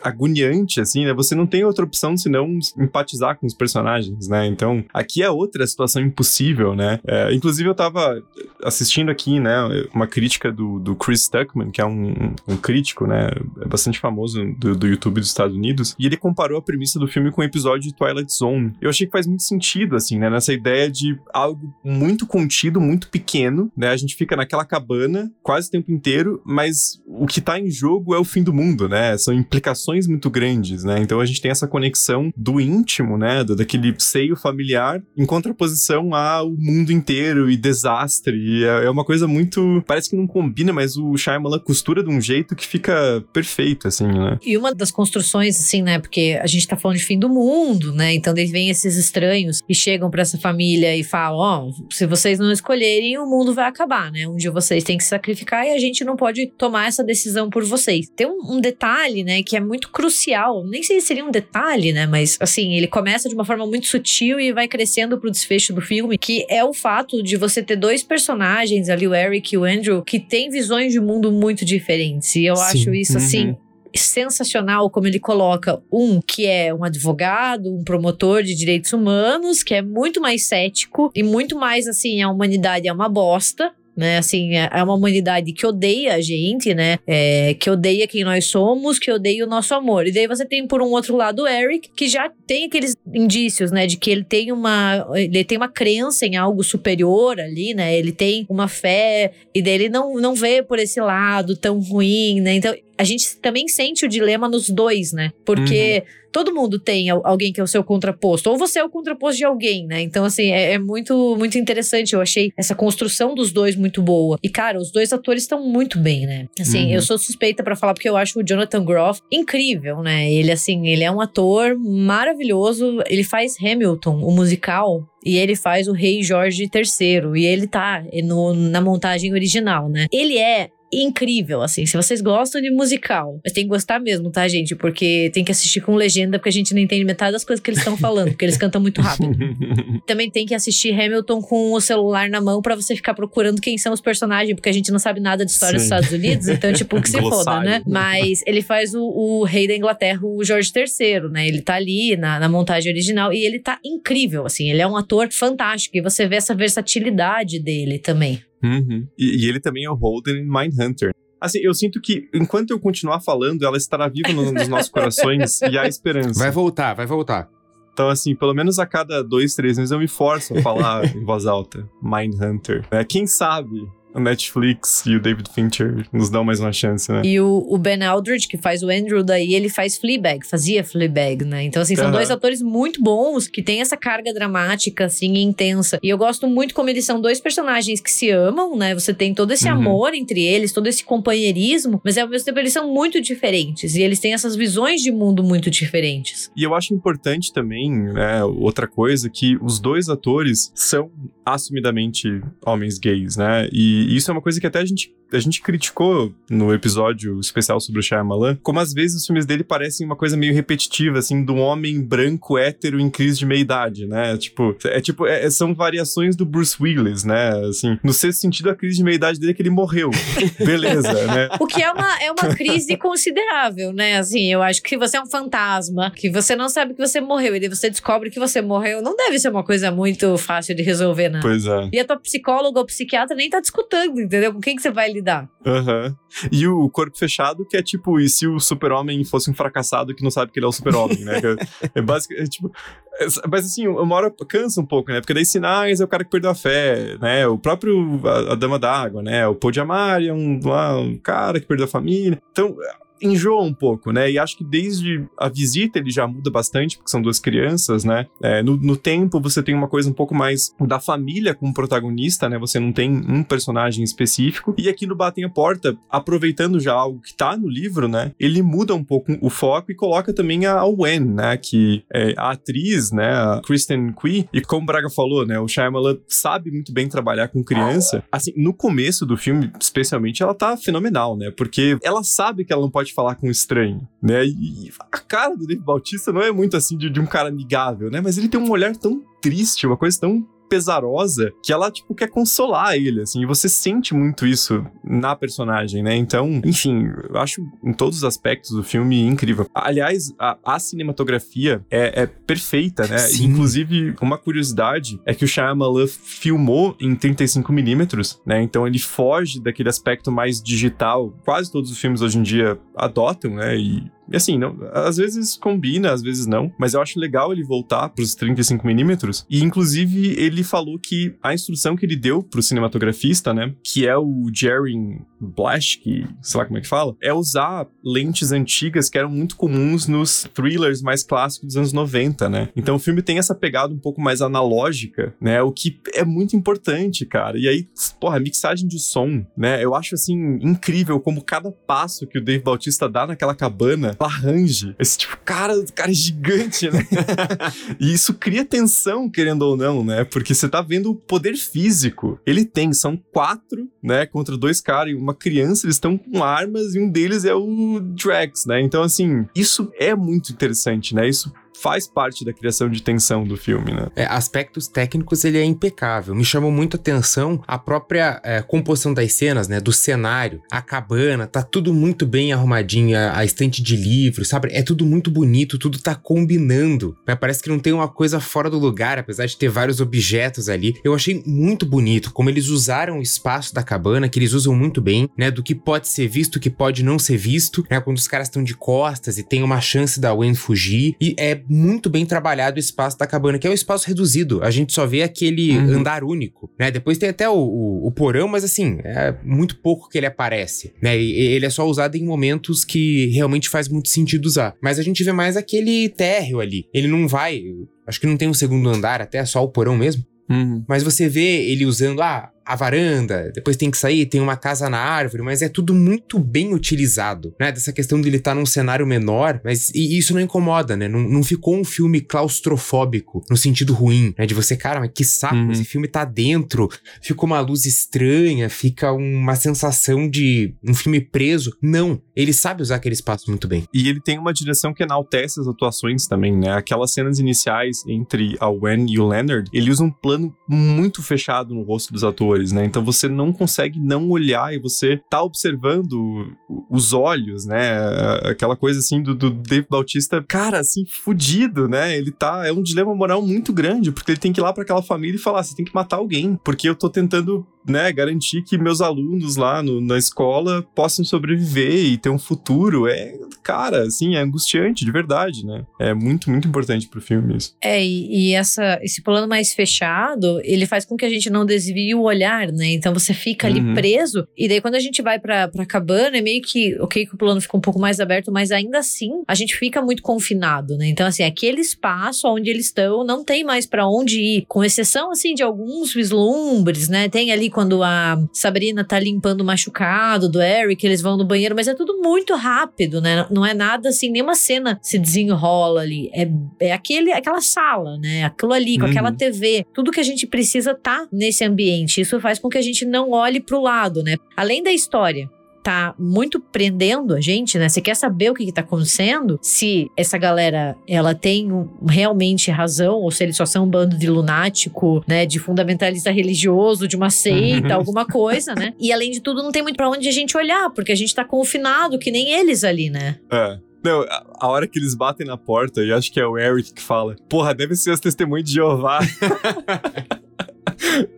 agoniante, assim, né? Você não tem outra opção senão empatizar com os personagens, né? Então, aqui é outra situação impossível, né? É, inclusive, eu tava assistindo aqui, né, uma crítica do, do Chris Tuckman, que é um, um crítico, né? É bastante famoso do, do YouTube dos Estados Unidos, e ele comparou a premissa do filme com o episódio de Twilight Zone. Eu achei que faz muito sentido, assim, né? Nessa ideia de algo muito contido, muito pequeno, né? A gente fica naquela cabana quase o tempo inteiro, mas o que tá em jogo é o fim do mundo, né? São implicações muito grandes, né? Então a gente tem essa conexão do íntimo, né? daquele seio familiar, em contraposição ao mundo inteiro e desastre. E é, é uma coisa muito. Parece que não combina, mas o Shyamalan costura de um jeito que fica perfeito, assim, né? E uma das construções assim, né? Porque a gente tá falando de fim do mundo, né? Então eles vêm esses estranhos e chegam para essa família e falam: Ó, oh, se vocês não escolherem, o mundo vai acabar, né? Um dia vocês têm que se sacrificar e a gente não pode tomar essa decisão por vocês. Tem um, um detalhe, né, que é muito crucial. Nem sei se seria um detalhe, né? Mas assim, ele começa de uma forma muito sutil e vai crescendo pro desfecho do filme, que é o fato de você ter dois personagens ali, o Eric e o Andrew, que têm visões de mundo muito diferentes. E eu Sim. acho isso, assim, uhum sensacional como ele coloca um que é um advogado, um promotor de direitos humanos, que é muito mais cético e muito mais assim, a humanidade é uma bosta, né? Assim, é, é uma humanidade que odeia a gente, né? É, que odeia quem nós somos, que odeia o nosso amor. E daí você tem, por um outro lado, o Eric, que já tem aqueles indícios, né? De que ele tem uma, ele tem uma crença em algo superior ali, né? Ele tem uma fé, e daí ele não, não vê por esse lado tão ruim, né? Então, a gente também sente o dilema nos dois, né? Porque uhum. todo mundo tem alguém que é o seu contraposto, ou você é o contraposto de alguém, né? Então, assim, é, é muito, muito interessante. Eu achei essa construção dos dois muito boa. E, cara, os dois atores estão muito bem, né? Assim, uhum. eu sou suspeita para falar porque eu acho o Jonathan Groff incrível, né? Ele, assim, ele é um ator maravilhoso. Ele faz Hamilton, o musical, e ele faz o Rei Jorge III. E ele tá no, na montagem original, né? Ele é incrível, assim. Se vocês gostam de musical, mas tem que gostar mesmo, tá, gente? Porque tem que assistir com legenda, porque a gente não entende metade das coisas que eles estão falando, porque eles cantam muito rápido. Também tem que assistir Hamilton com o celular na mão para você ficar procurando quem são os personagens, porque a gente não sabe nada de história Sim. dos Estados Unidos, então, tipo, que se foda, né? Mas ele faz o, o, rei da Inglaterra, o George III, né? Ele tá ali na, na montagem original e ele tá incrível, assim. Ele é um ator fantástico e você vê essa versatilidade dele também. Uhum. E, e, ele também é o Holden em Mindhunter. Assim, eu sinto que enquanto eu continuar falando, ela estará viva no, nos nossos corações e há esperança. Vai voltar, vai voltar. Então, assim, pelo menos a cada dois, três meses eu me forço a falar em voz alta. Mindhunter. É, quem sabe a Netflix e o David Fincher nos dão mais uma chance, né? E o, o Ben Aldridge, que faz o Andrew daí, ele faz Fleabag, fazia Fleabag, né? Então, assim, são uhum. dois atores muito bons, que tem essa carga dramática, assim, intensa. E eu gosto muito como eles são dois personagens que se amam, né? Você tem todo esse uhum. amor entre eles, todo esse companheirismo, mas ao mesmo tempo eles são muito diferentes. E eles têm essas visões de mundo muito diferentes. E eu acho importante também, né, outra coisa, que os dois atores são assumidamente homens gays, né? E e isso é uma coisa que até a gente a gente criticou no episódio especial sobre o Shyamalan, como às vezes os filmes dele parecem uma coisa meio repetitiva, assim, de um homem branco hétero em crise de meia-idade, né? Tipo, é tipo, é, são variações do Bruce Willis, né? Assim, no sexto sentido, a crise de meia-idade dele é que ele morreu. Beleza, né? O que é uma, é uma crise considerável, né? Assim, eu acho que você é um fantasma, que você não sabe que você morreu, e você descobre que você morreu, não deve ser uma coisa muito fácil de resolver, né? Pois é. E a tua psicóloga ou psiquiatra nem tá discutindo, entendeu? Com quem que você vai lidar? Aham. Uhum. E o corpo fechado, que é tipo, e se o super-homem fosse um fracassado que não sabe que ele é o super-homem, né? é, é basicamente, é, tipo. É, mas assim, uma hora cansa um pouco, né? Porque daí sinais é o cara que perdeu a fé, né? O próprio a, a Dama d'Água, né? O Paul de é um, um cara que perdeu a família. Então, enjoa um pouco, né? E acho que desde a visita ele já muda bastante, porque são duas crianças, né? É, no, no, tempo você tem uma coisa um pouco mais da família como protagonista, né? Você não tem um personagem específico. E aqui no Batem a Porta, aproveitando já algo que tá no livro, né? Ele muda um pouco o foco e coloca também a Wen, né? Que é a atriz, né? A Kristen Cui. E como o Braga falou, né? O Shyamalan sabe muito bem trabalhar com criança. Assim, no começo do filme, especialmente, ela tá fenomenal, né? Porque ela sabe que ela não pode falar com um estranho, né? E, a cara do Dave Bautista não é muito assim de, de um cara amigável, né? Mas ele tem um olhar tão triste, uma coisa tão pesarosa que ela, tipo, quer consolar ele, assim, e você sente muito isso na personagem, né? Então, enfim, eu acho em todos os aspectos do filme incrível. Aliás, a, a cinematografia é, é, perfeita, né? Sim. Inclusive, uma curiosidade é que o Shyamalan filmou em 35mm, né? Então ele foge daquele aspecto mais digital. Quase todos os filmes hoje em dia adotam, né? E e assim, não, às vezes combina, às vezes não, mas eu acho legal ele voltar pros 35mm. E inclusive ele falou que a instrução que ele deu pro cinematografista, né, que é o Jerry Blash, que sei lá como é que fala, é usar lentes antigas que eram muito comuns nos thrillers mais clássicos dos anos 90, né? Então o filme tem essa pegada um pouco mais analógica, né? O que é muito importante, cara. E aí, porra, a mixagem de som, né? Eu acho assim incrível como cada passo que o Dave Bautista dá naquela cabana arranje. Esse tipo, cara, cara é gigante, né? e isso cria tensão, querendo ou não, né? Porque você tá vendo o poder físico. Ele tem, são quatro, né? Contra dois caras e uma criança, eles estão com armas e um deles é o Drax, né? Então, assim, isso é muito interessante, né? Isso faz parte da criação de tensão do filme, né? É, aspectos técnicos ele é impecável. Me chamou muito a atenção a própria é, composição das cenas, né? Do cenário, a cabana, tá tudo muito bem arrumadinho, a, a estante de livros, sabe? É tudo muito bonito, tudo tá combinando. Parece que não tem uma coisa fora do lugar, apesar de ter vários objetos ali. Eu achei muito bonito como eles usaram o espaço da cabana, que eles usam muito bem, né? Do que pode ser visto, o que pode não ser visto, né? Quando os caras estão de costas e tem uma chance da Wen fugir. E é muito bem trabalhado o espaço da cabana, que é um espaço reduzido. A gente só vê aquele uhum. andar único, né? Depois tem até o, o, o, porão, mas assim, é muito pouco que ele aparece, né? E, ele é só usado em momentos que realmente faz muito sentido usar. Mas a gente vê mais aquele térreo ali. Ele não vai. Acho que não tem um segundo andar, até é só o porão mesmo. Uhum. Mas você vê ele usando, ah, a varanda, depois tem que sair, tem uma casa na árvore, mas é tudo muito bem utilizado, né? Dessa questão de ele estar tá num cenário menor, mas e isso não incomoda, né? Não, não ficou um filme claustrofóbico no sentido ruim, né? De você, cara, mas que saco, uhum. esse filme tá dentro, ficou uma luz estranha, fica uma sensação de um filme preso. Não, ele sabe usar aquele espaço muito bem. E ele tem uma direção que enaltece as atuações também, né? Aquelas cenas iniciais entre a Wen e o Leonard, ele usa um plano muito fechado no rosto dos atores, né? Então você não consegue não olhar e você tá observando os olhos, né? Aquela coisa assim do, do Dave Bautista, cara, assim, fudido, né? Ele tá. É um dilema moral muito grande, porque ele tem que ir lá para aquela família e falar: você tem que matar alguém, porque eu tô tentando né, garantir que meus alunos lá no, na escola possam sobreviver e ter um futuro. É, cara, assim, é angustiante, de verdade, né? É muito, muito importante pro filme isso. É, e, e essa, esse plano mais fechado, ele faz com que a gente não desvie o olhar, né? Então você fica ali uhum. preso, e daí quando a gente vai pra, pra cabana, é meio que, ok, que o plano fica um pouco mais aberto, mas ainda assim, a gente fica muito confinado, né? Então, assim, aquele espaço onde eles estão, não tem mais para onde ir, com exceção, assim, de alguns vislumbres, né? Tem ali quando a Sabrina tá limpando o machucado do Eric, eles vão no banheiro, mas é tudo muito rápido, né? Não é nada assim, nenhuma cena se desenrola ali. É, é aquele, aquela sala, né? Aquilo ali, com uhum. aquela TV. Tudo que a gente precisa tá nesse ambiente. Isso faz com que a gente não olhe pro lado, né? Além da história, tá muito prendendo a gente, né? Você quer saber o que, que tá acontecendo? Se essa galera, ela tem realmente razão, ou se eles só são um bando de lunático, né? De fundamentalista religioso, de uma seita, alguma coisa, né? E além de tudo, não tem muito para onde a gente olhar, porque a gente tá confinado, que nem eles ali, né? É. Não, a hora que eles batem na porta, e acho que é o Eric que fala: Porra, deve ser as testemunhas de Jeová.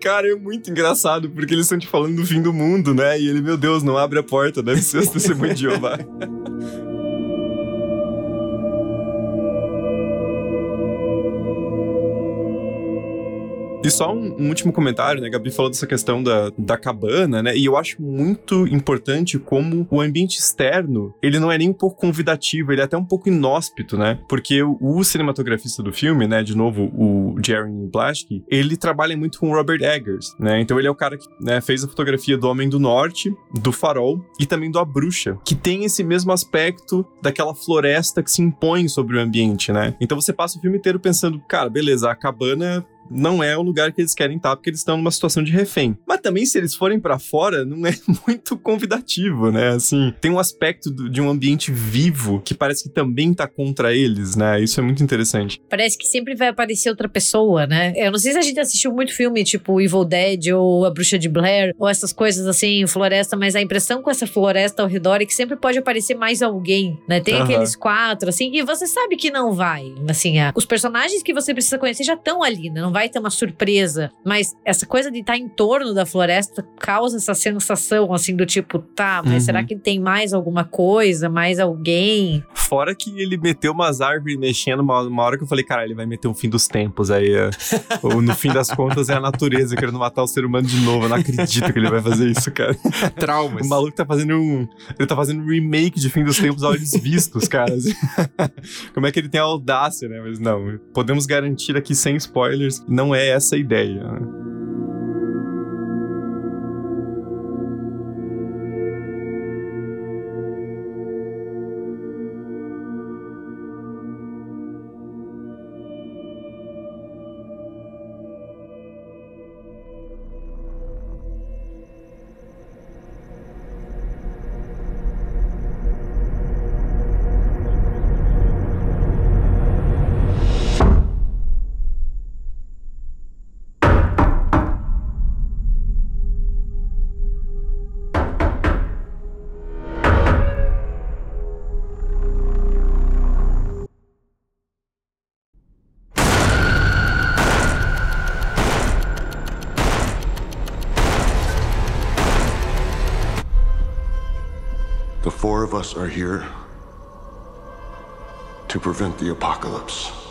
Cara, é muito engraçado, porque eles estão te falando do fim do mundo, né? E ele, meu Deus, não abre a porta, deve ser as testemunhas de Jeová. E só um, um, último comentário, né? Gabi falou dessa questão da, da cabana, né? E eu acho muito importante como o ambiente externo, ele não é nem um pouco convidativo, ele é até um pouco inóspito, né? Porque o, o cinematografista do filme, né? De novo, o Jerry Blaschke, ele trabalha muito com Robert Eggers, né? Então ele é o cara que né, fez a fotografia do Homem do Norte, do Farol e também do A Bruxa, que tem esse mesmo aspecto daquela floresta que se impõe sobre o ambiente, né? Então você passa o filme inteiro pensando, cara, beleza, a cabana não é o lugar que eles querem estar, porque eles estão numa situação de refém. Mas também, se eles forem para fora, não é muito convidativo, né? Assim, tem um aspecto de um ambiente vivo que parece que também tá contra eles, né? Isso é muito interessante. Parece que sempre vai aparecer outra pessoa, né? Eu não sei se a gente assistiu muito filme, tipo Evil Dead ou A Bruxa de Blair, ou essas coisas assim, floresta, mas a impressão com essa floresta ao redor é que sempre pode aparecer mais alguém, né? Tem uhum. aqueles quatro, assim, e você sabe que não vai. Assim, os personagens que você precisa conhecer já estão ali, né? Não vai ter uma surpresa, mas essa coisa de estar em torno da floresta causa essa sensação assim do tipo, tá, mas uhum. será que tem mais alguma coisa, mais alguém? Fora que ele meteu umas árvores mexendo uma, uma hora que eu falei, cara, ele vai meter um fim dos tempos aí. É, ou no fim das contas é a natureza querendo matar o ser humano de novo. Eu não acredito que ele vai fazer isso, cara. Traumas. O maluco tá fazendo um. Ele tá fazendo um remake de fim dos tempos a olhos vistos, cara. Como é que ele tem a audácia, né? Mas não, podemos garantir aqui sem spoilers não é essa a ideia. Né? Us are here to prevent the apocalypse.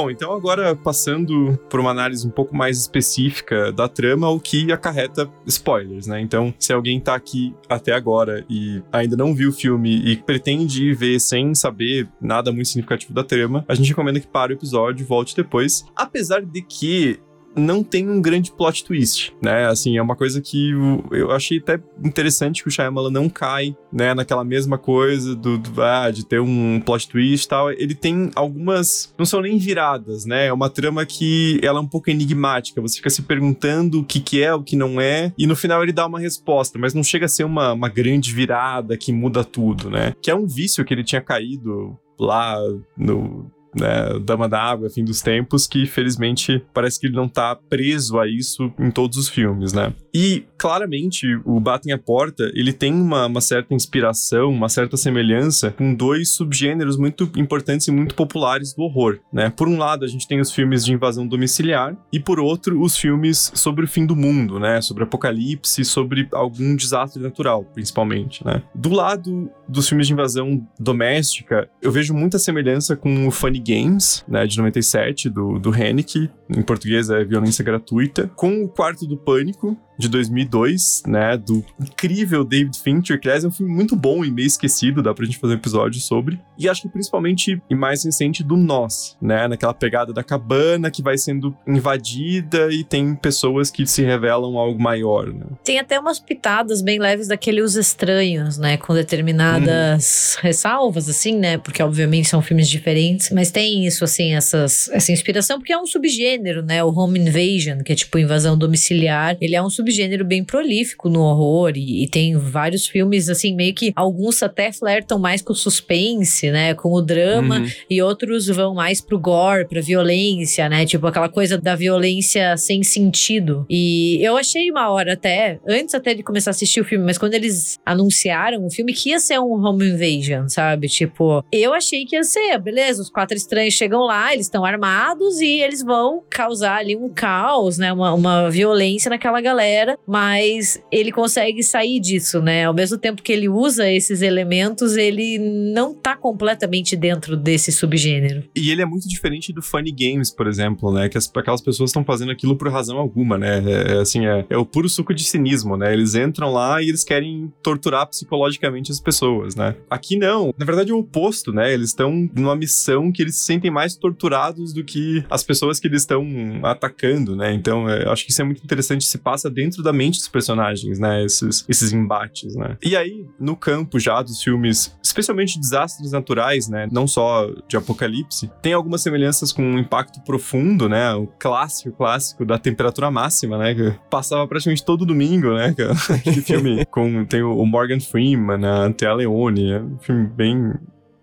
Bom, então agora passando por uma análise um pouco mais específica da trama, o que acarreta spoilers, né? Então, se alguém tá aqui até agora e ainda não viu o filme e pretende ir ver sem saber nada muito significativo da trama, a gente recomenda que pare o episódio e volte depois. Apesar de que não tem um grande plot twist, né? Assim, é uma coisa que eu achei até interessante que o Shyamalan não cai, né, naquela mesma coisa do, do ah, de ter um plot twist e tal. Ele tem algumas, não são nem viradas, né? É uma trama que ela é um pouco enigmática. Você fica se perguntando o que que é, o que não é, e no final ele dá uma resposta, mas não chega a ser uma, uma grande virada que muda tudo, né? Que é um vício que ele tinha caído lá no né, Dama da Água, Fim dos Tempos, que felizmente parece que ele não tá preso a isso em todos os filmes, né? E claramente o Batem a Porta, ele tem uma, uma, certa inspiração, uma certa semelhança com dois subgêneros muito importantes e muito populares do horror, né? Por um lado, a gente tem os filmes de invasão domiciliar e por outro, os filmes sobre o fim do mundo, né? Sobre apocalipse, sobre algum desastre natural, principalmente, né? Do lado dos filmes de invasão doméstica, eu vejo muita semelhança com o Funny Games, né, de 97, do, do Hennick, em português é Violência Gratuita, com o Quarto do Pânico, de 2002, né, do incrível David Fincher, que aliás é um filme muito bom e meio esquecido, dá pra gente fazer um episódio sobre. E acho que principalmente, e mais recente, do Nós, né, naquela pegada da cabana que vai sendo invadida e tem pessoas que se revelam algo maior, né. Tem até umas pitadas bem leves daquele Os Estranhos, né, com determinadas uhum. ressalvas, assim, né, porque obviamente são filmes diferentes, mas tem isso, assim, essas, essa inspiração, porque é um subgênero, né, o Home Invasion, que é tipo invasão domiciliar, ele é um subgênero subgênero bem prolífico no horror e, e, tem vários filmes, assim, meio que alguns até flertam mais com o suspense, né? Com o drama uhum. e outros vão mais pro gore, pra violência, né? Tipo aquela coisa da violência sem sentido. E eu achei uma hora até, antes até de começar a assistir o filme, mas quando eles anunciaram o filme que ia ser um home invasion, sabe? Tipo, eu achei que ia ser, beleza, os quatro estranhos chegam lá, eles estão armados e eles vão causar ali um caos, né? Uma, uma violência naquela galera galera, mas ele consegue sair disso, né? Ao mesmo tempo que ele usa esses elementos, ele não tá completamente dentro desse subgênero. E ele é muito diferente do Funny Games, por exemplo, né? Que as, aquelas pessoas estão fazendo aquilo por razão alguma, né? É, é, assim, é, é o puro suco de cinismo, né? Eles entram lá e eles querem torturar psicologicamente as pessoas, né? Aqui não. Na verdade é o oposto, né? Eles estão numa missão que eles se sentem mais torturados do que as pessoas que eles estão atacando, né? Então, é, acho que isso é muito interessante. Se passa dentro dentro da mente dos personagens, né? Esses, esses embates, né? E aí, no campo já dos filmes, especialmente desastres naturais, né? Não só de apocalipse, tem algumas semelhanças com um impacto profundo, né? O clássico, clássico da temperatura máxima, né? Que passava praticamente todo domingo, né? Aquele filme com... Tem o Morgan Freeman, a Thea Leone, é um filme bem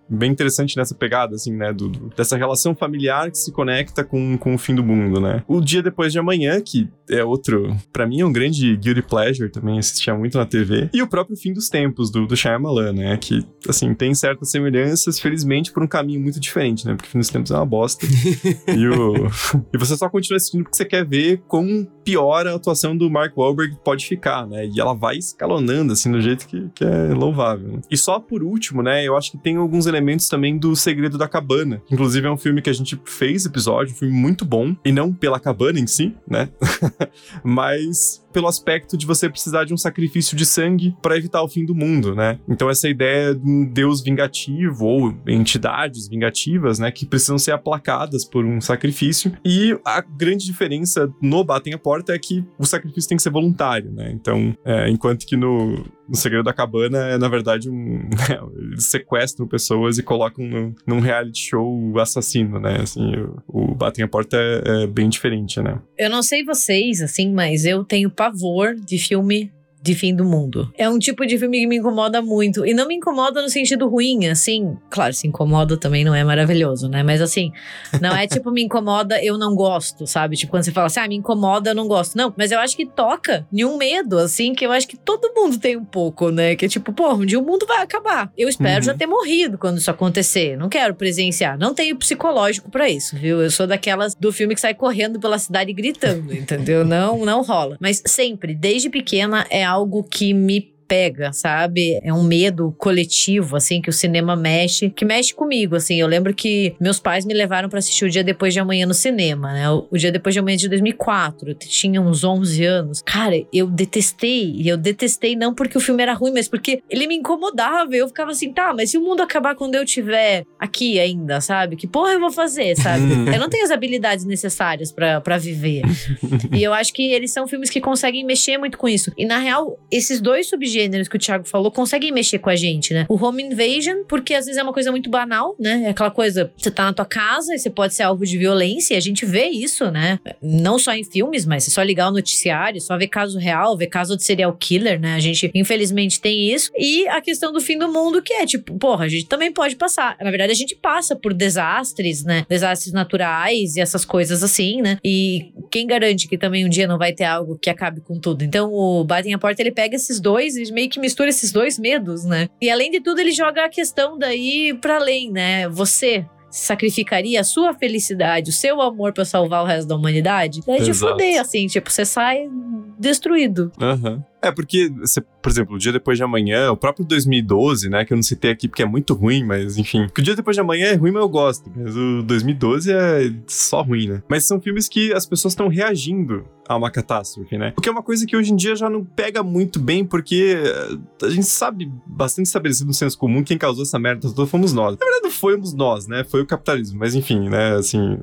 bem interessante nessa pegada, assim, né? Do, do, dessa relação familiar que se conecta com, com o fim do mundo, né? O Dia Depois de Amanhã, que é outro, para mim é um grande guilty pleasure também, assistia muito na TV. E o próprio Fim dos Tempos, do, do Shyamalan, né? Que, assim, tem certas semelhanças, felizmente, por um caminho muito diferente, né? Porque Fim dos Tempos é uma bosta. e, o... e você só continua assistindo porque você quer ver quão pior a atuação do Mark Wahlberg pode ficar, né? E ela vai escalonando, assim, do jeito que, que é louvável. Né? E só por último, né? Eu acho que tem alguns elementos elementos também do Segredo da Cabana. Inclusive, é um filme que a gente fez episódio, um filme muito bom. E não pela cabana em si, né? Mas pelo aspecto de você precisar de um sacrifício de sangue para evitar o fim do mundo, né? Então essa ideia de um deus vingativo ou entidades vingativas, né, que precisam ser aplacadas por um sacrifício. E a grande diferença no Batem a Porta é que o sacrifício tem que ser voluntário, né? Então, é, enquanto que no, no Segredo da Cabana é, na verdade, um. Né, eles sequestram pessoas e colocam no, num reality show assassino, né? Assim, o, o Batem a Porta é, é, bem diferente, né? Eu não sei vocês, assim, mas eu tenho pavor de filme de fim do mundo. É um tipo de filme que me incomoda muito. E não me incomoda no sentido ruim, assim. Claro, se incomoda também não é maravilhoso, né? Mas assim, não é tipo me incomoda, eu não gosto, sabe? Tipo, quando você fala assim, ah, me incomoda, eu não gosto. Não, mas eu acho que toca em um medo, assim, que eu acho que todo mundo tem um pouco, né? Que é tipo, pô, um dia o mundo vai acabar. Eu espero uhum. já ter morrido quando isso acontecer. Não quero presenciar. Não tenho psicológico para isso, viu? Eu sou daquelas do filme que sai correndo pela cidade gritando, entendeu? Não, não rola. Mas sempre, desde pequena, é algo que me pega, sabe? É um medo coletivo, assim, que o cinema mexe, que mexe comigo, assim. Eu lembro que meus pais me levaram para assistir o Dia Depois de Amanhã no cinema, né? O, Dia Depois de Amanhã de 2004, eu tinha uns 11 anos. Cara, eu detestei, e eu detestei não porque o filme era ruim, mas porque ele me incomodava. Eu ficava assim, tá, mas se o mundo acabar quando eu tiver aqui ainda, sabe? Que porra eu vou fazer, sabe? eu não tenho as habilidades necessárias para viver. e eu acho que eles são filmes que conseguem mexer muito com isso. E na real, esses dois subgêneros que o Thiago falou conseguem mexer com a gente, né? O home invasion, porque às vezes é uma coisa muito banal, né? É aquela coisa, você tá na tua casa e você pode ser alvo de violência, e a gente vê isso, né? Não só em filmes, mas é só ligar o noticiário, só ver caso real, ver caso de serial killer, né? A gente, infelizmente, tem isso. E a questão do fim do mundo, que é tipo, porra, a gente também pode passar. Na verdade, a gente passa por desastres, né? Desastres naturais e essas coisas assim, né? E quem garante que também um dia não vai ter algo que acabe com tudo? Então, o Batem a Porta, ele pega esses dois e meio que mistura esses dois medos, né? E além de tudo, ele joga a questão daí para além, né? Você sacrificaria a sua felicidade, o seu amor para salvar o resto da humanidade? Daí de fuder, assim, tipo, você sai destruído. Aham. Uhum. É, porque, você, por exemplo, o Dia Depois de Amanhã, o próprio 2012, né, que eu não citei aqui porque é muito ruim, mas enfim. O Dia Depois de Amanhã é ruim, mas eu gosto. Mas o 2012 é só ruim, né? Mas são filmes que as pessoas estão reagindo a uma catástrofe, né? O que é uma coisa que hoje em dia já não pega muito bem, porque a gente sabe bastante estabelecido no senso comum quem causou essa merda toda fomos nós. Na verdade, não fomos nós, né? Foi o capitalismo. Mas enfim, né? Assim,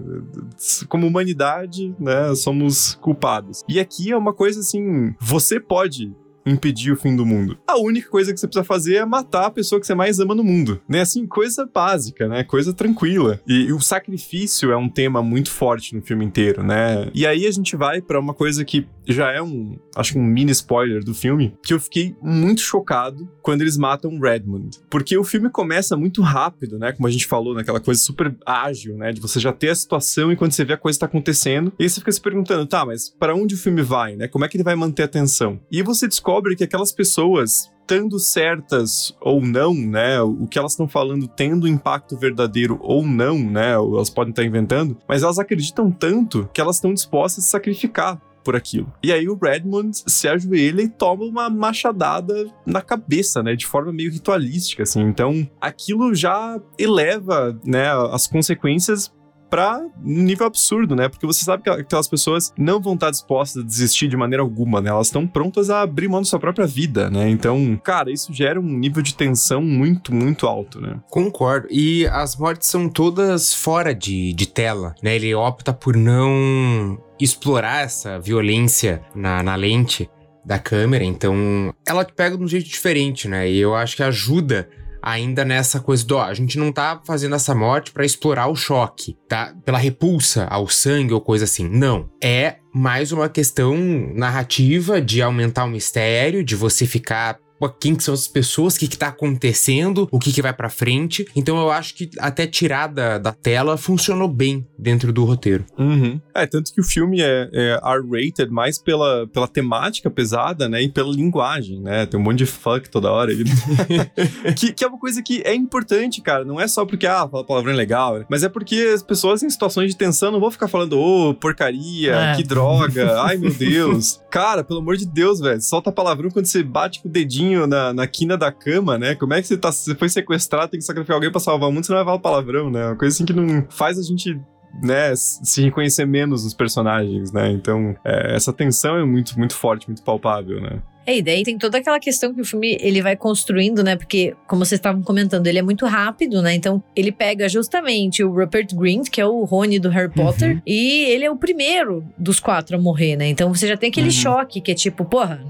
como humanidade, né? Somos culpados. E aqui é uma coisa assim: você pode impedir o fim do mundo. A única coisa que você precisa fazer é matar a pessoa que você mais ama no mundo. Né? Assim, coisa básica, né? Coisa tranquila. E, e o sacrifício é um tema muito forte no filme inteiro, né? E aí a gente vai para uma coisa que já é um, acho que um mini spoiler do filme, que eu fiquei muito chocado quando eles matam Redmond. Porque o filme começa muito rápido, né? Como a gente falou, naquela coisa super ágil, né? De você já ter a situação enquanto você vê a coisa tá acontecendo. E aí você fica se perguntando, tá, mas para onde o filme vai, né? Como é que ele vai manter a atenção? E você descobre descobre que aquelas pessoas estando certas ou não, né? O que elas estão falando tendo impacto verdadeiro ou não, né? Elas podem estar inventando, mas elas acreditam tanto que elas estão dispostas a sacrificar por aquilo. E aí o Redmond se ajoelha e toma uma machadada na cabeça, né, de forma meio ritualística assim. Então, aquilo já eleva, né, as consequências um nível absurdo, né? Porque você sabe que aquelas pessoas não vão estar dispostas a desistir de maneira alguma, né? Elas estão prontas a abrir mão da sua própria vida, né? Então, cara, isso gera um nível de tensão muito, muito alto, né? Concordo. E as mortes são todas fora de, de tela, né? Ele opta por não explorar essa violência na, na lente da câmera, então ela te pega de um jeito diferente, né? E eu acho que ajuda ainda nessa coisa do, ó, a gente não tá fazendo essa morte para explorar o choque, tá? Pela repulsa ao sangue ou coisa assim. Não. É mais uma questão narrativa de aumentar o mistério, de você ficar quem que são as pessoas, o que, que tá acontecendo, o que, que vai para frente. Então eu acho que até tirar da, da tela funcionou bem dentro do roteiro. Uhum. É, tanto que o filme é, é R-rated mais pela, pela temática pesada, né? E pela linguagem, né? Tem um monte de fuck toda hora. que, que é uma coisa que é importante, cara. Não é só porque, ah, fala palavrão é legal, né? mas é porque as pessoas em situações de tensão não vão ficar falando, ô, oh, porcaria, é. que droga, ai meu Deus. Cara, pelo amor de Deus, velho, solta palavrão quando você bate com o dedinho na, na quina da cama, né? Como é que você tá. Você foi sequestrado, tem que sacrificar alguém pra salvar o mundo, você não vai falar palavrão, né? Uma coisa assim que não faz a gente né, se reconhecer menos nos personagens, né? Então, é, essa tensão é muito, muito forte, muito palpável, né? É, e daí tem toda aquela questão que o filme ele vai construindo, né? Porque, como vocês estavam comentando, ele é muito rápido, né? Então, ele pega justamente o Rupert Grint, que é o Rony do Harry Potter, uhum. e ele é o primeiro dos quatro a morrer, né? Então, você já tem aquele uhum. choque que é tipo, porra,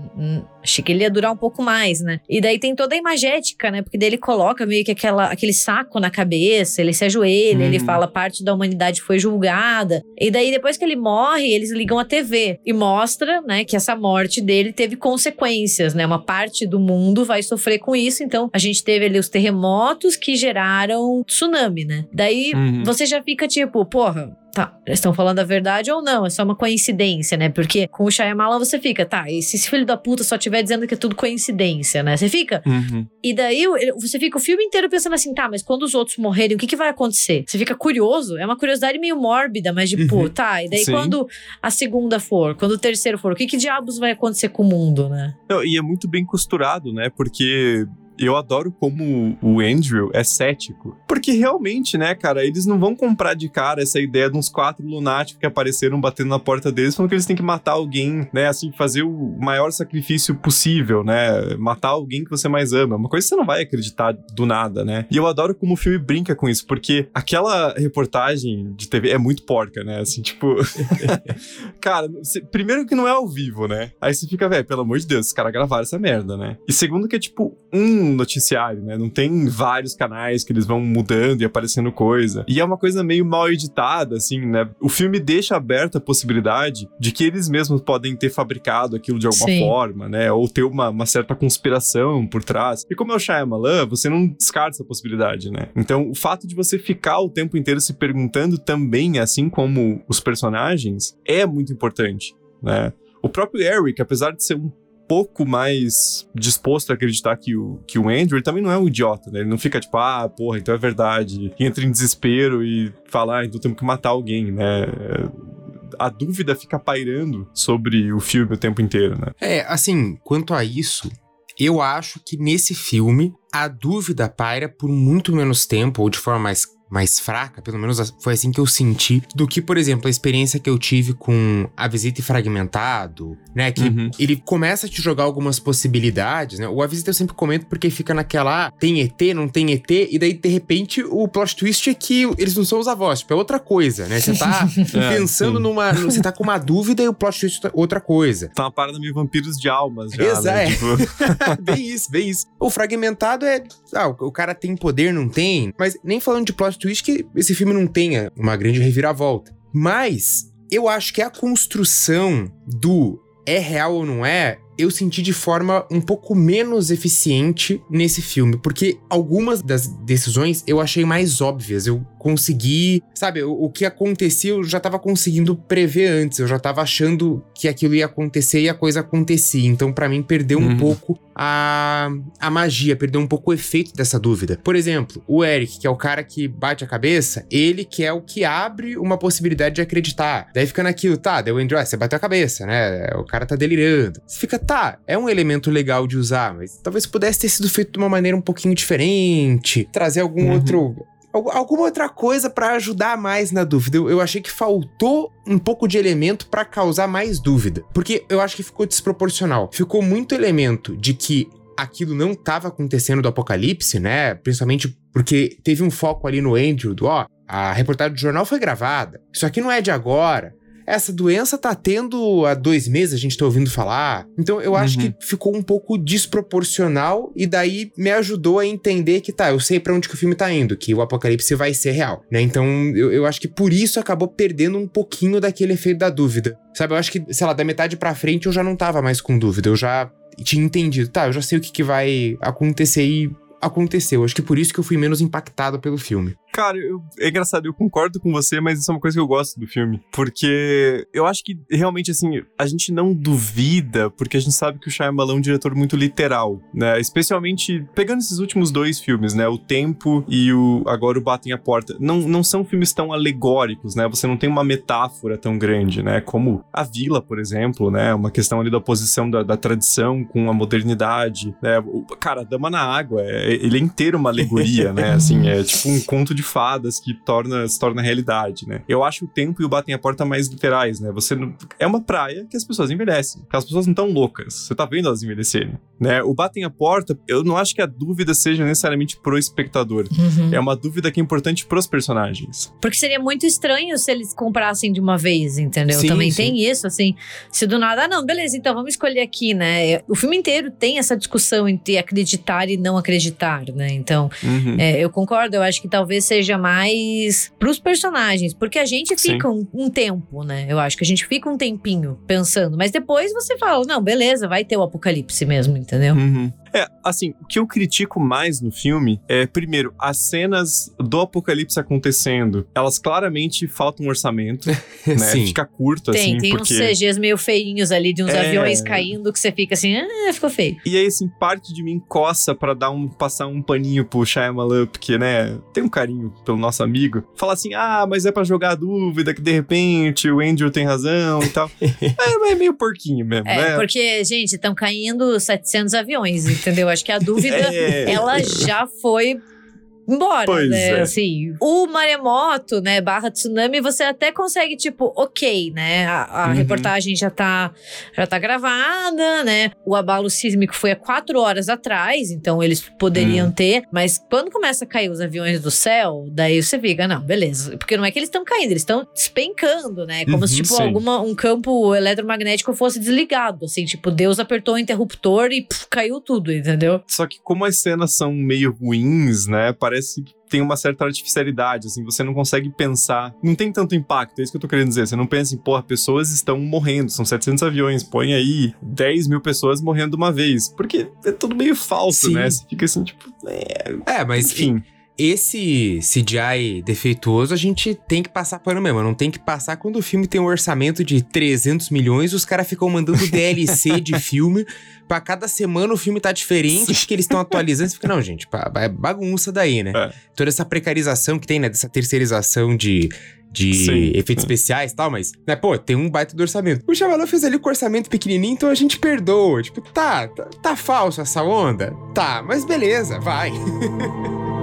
achei que ele ia durar um pouco mais, né? E daí tem toda a imagética, né? Porque daí ele coloca meio que aquela, aquele saco na cabeça, ele se ajoelha, uhum. ele fala parte da humanidade foi julgada. E daí depois que ele morre, eles ligam a TV e mostra, né, que essa morte dele teve consequências, né? Uma parte do mundo vai sofrer com isso, então a gente teve ali os terremotos que geraram tsunami, né? Daí uhum. você já fica tipo, porra, tá, eles estão falando a verdade ou não, é só uma coincidência, né? Porque com o Shyamalan você fica, tá, e se esse filho da puta só estiver dizendo que é tudo coincidência, né? Você fica. Uhum. E daí você fica o filme inteiro pensando assim, tá, mas quando os outros morrerem, o que, que vai acontecer? Você fica curioso, é uma curiosidade meio mórbida, mas de, pô, Uhum. tá, e daí Sim. quando a segunda for, quando o terceiro for, o que, que diabos vai acontecer com o mundo, né? Não, e é muito bem costurado, né? Porque eu adoro como o Andrew é cético. Porque realmente, né, cara, eles não vão comprar de cara essa ideia de uns quatro lunáticos que apareceram batendo na porta deles, falando que eles têm que matar alguém, né? Assim, fazer o maior sacrifício possível, né? Matar alguém que você mais ama. Uma coisa que você não vai acreditar do nada, né? E eu adoro como o filme brinca com isso, porque aquela reportagem de TV é muito porca, né? Assim, tipo. cara, você- primeiro que não é ao vivo, né? Aí você fica, velho, pelo amor de Deus, os caras gravaram essa merda, né? E segundo que é tipo um noticiário, né? Não tem vários canais que eles vão mudando e aparecendo coisa. E é uma coisa meio mal editada, assim, né? O filme deixa aberta a possibilidade de que eles mesmos podem ter fabricado aquilo de alguma Sim. forma, né? Ou ter uma, uma certa conspiração por trás. E como é o Shyamalan, você não descarta essa possibilidade, né? Então, o fato de você ficar o tempo inteiro se perguntando também, assim como os personagens, é muito importante, né? O próprio Eric, apesar de ser um pouco mais disposto a acreditar que o, que o Andrew, também não é um idiota, né? Ele não fica tipo, ah, porra, então é verdade. E entra em desespero e fala, ah, então temos que matar alguém, né? A dúvida fica pairando sobre o filme o tempo inteiro, né? É, assim, quanto a isso, eu acho que nesse filme a dúvida paira por muito menos tempo, ou de forma mais, mais fraca, pelo menos foi assim que eu senti, do que, por exemplo, a experiência que eu tive com A Visita e Fragmentado, né? Que Uhum. ele começa a te jogar algumas possibilidades, né? O A Visita eu sempre comento porque fica naquela, ah, tem ET, não tem ET, e daí, de repente, o plot twist é que eles não são os avós, tipo, é outra coisa, né? Você tá É, pensando sim. numa. Você tá com uma dúvida e o plot twist é outra coisa. Tá uma parada meio vampiros de almas já, Exato. né? Tipo, bem isso, bem isso. O fragmentado é. Ah, o o cara tem poder, não tem. Mas nem falando de plot twist que esse filme não tenha uma grande reviravolta. Mas eu acho que a construção do é real ou não é, eu senti de forma um pouco menos eficiente nesse filme. Porque algumas das decisões eu achei mais óbvias. Eu consegui. Sabe, o, o que acontecia eu já tava conseguindo prever antes. Eu já tava achando que aquilo ia acontecer e a coisa acontecia. Então, pra mim, perdeu um Uhum. pouco a, a magia, perdeu um pouco o efeito dessa dúvida. Por exemplo, o Eric, que é o cara que bate a cabeça, ele que é o que abre uma possibilidade de acreditar. Daí fica naquilo, tá, deu Andrew, ah, você bateu a cabeça, né? O cara tá delirando. Você fica, tá, é um elemento legal de usar, mas talvez pudesse ter sido feito de uma maneira um pouquinho diferente, trazer algum Uhum. outro Alguma outra coisa pra ajudar mais na dúvida. Eu, eu achei que faltou um pouco de elemento pra causar mais dúvida. Porque eu acho que ficou desproporcional. Ficou muito elemento de que aquilo não estava acontecendo do apocalipse, né? Principalmente porque teve um foco ali no Andrew, do ó, a reportagem do jornal foi gravada. Isso aqui não é de agora. Essa doença tá tendo há dois meses, a gente tá ouvindo falar. Então eu acho Uhum. que ficou um pouco desproporcional e daí me ajudou a entender que tá, eu sei pra onde que o filme tá indo, que o apocalipse vai ser real, né? Então eu, eu acho que por isso acabou perdendo um pouquinho daquele efeito da dúvida. Sabe, eu acho que, sei lá, da metade pra frente eu já não tava mais com dúvida, eu já tinha entendido. Tá, eu já sei o que, que vai acontecer e aconteceu. Acho que por isso que eu fui menos impactado pelo filme. Cara, eu- é engraçado, eu concordo com você, mas isso é uma coisa que eu gosto do filme. Porque eu acho que realmente, assim, a gente não duvida, porque a gente sabe que o Shyamalan é um diretor muito literal, né? Especialmente pegando esses últimos dois filmes, né? O Tempo e o agora o Batem a Porta. Não, não são filmes tão alegóricos, né? Você não tem uma metáfora tão grande, né? Como A Vila, por exemplo, né? Uma questão ali da oposição da, da tradição com a modernidade, né? O- cara, Dama na Água, é- ele é inteiro uma alegoria, né? Assim, é tipo um conto de fadas que torna, se torna realidade, né? Eu acho o tempo e o batem a porta mais literais, né? Você não... é uma praia que as pessoas envelhecem, que as pessoas não estão loucas. Você tá vendo elas envelhecerem, né? O batem a porta, eu não acho que a dúvida seja necessariamente pro espectador. Uhum. É uma dúvida que é importante pros personagens. Porque seria muito estranho se eles comprassem de uma vez, entendeu? Sim, Também sim. tem isso, assim. Se do nada, ah, não, beleza, então vamos escolher aqui, né? O filme inteiro tem essa discussão entre acreditar e não acreditar, né? Então, Uhum. é, eu concordo, eu acho que talvez seja mais pros personagens, porque a gente fica um, um tempo, né? Eu acho que a gente fica um tempinho pensando, mas depois você fala, não, beleza, vai ter o apocalipse mesmo, entendeu? Uhum. É, assim, o que eu critico mais no filme é, primeiro, as cenas do apocalipse acontecendo, elas claramente faltam um orçamento, né? Sim. Fica curto, Tem, assim, tem porque... uns CGs meio feinhos ali de uns É. aviões caindo que você fica assim, ah, ficou feio. E aí, assim, parte de mim coça pra dar um, passar um paninho pro Shyamalan, porque, né, tem um carinho pelo nosso amigo. Fala assim, ah, mas é pra jogar a dúvida que de repente o Andrew tem razão e tal. é, mas é meio porquinho mesmo, É, né? porque, gente, estão caindo 700 aviões, entendeu? Acho que a dúvida, É. ela já foi embora, Pois né? é. Assim, o maremoto, né, barra tsunami, você até consegue, tipo, ok, né? A, a Uhum. reportagem já tá, já tá gravada, né? O abalo sísmico foi há quatro horas atrás, então eles poderiam Hum. ter. Mas quando começa a cair os aviões do céu, daí você fica, não, beleza. Porque não é que eles estão caindo, eles estão despencando, né? Como se, Uhum, tipo, sim. alguma, um campo eletromagnético fosse desligado. Assim, tipo, Deus apertou o interruptor e puf, caiu tudo, entendeu? Só que como as cenas são meio ruins, né, parece que tem uma certa artificialidade, assim, você não consegue pensar, não tem tanto impacto, é isso que eu tô querendo dizer, você não pensa em, porra, pessoas estão morrendo, são 700 aviões, põe aí 10 mil pessoas morrendo de uma vez, porque é tudo meio falso, Sim. né, você fica assim, tipo, é, É, mas enfim, esse CGI defeituoso a gente tem que passar pano mesmo. Não tem que passar quando o filme tem um orçamento de 300 milhões os caras ficam mandando DLC de filme. Pra cada semana o filme tá diferente, porque eles estão atualizando. Você fica, não, gente, é bagunça daí, né? É. Toda essa precarização que tem, né? Dessa terceirização de. De Sim, efeitos sim. especiais e tal, mas, né, pô, tem um baita do orçamento. O Shyamalan fez ali com orçamento pequenininho, então a gente perdoa. Tipo, tá, tá, tá falso essa onda? Tá, mas beleza, vai.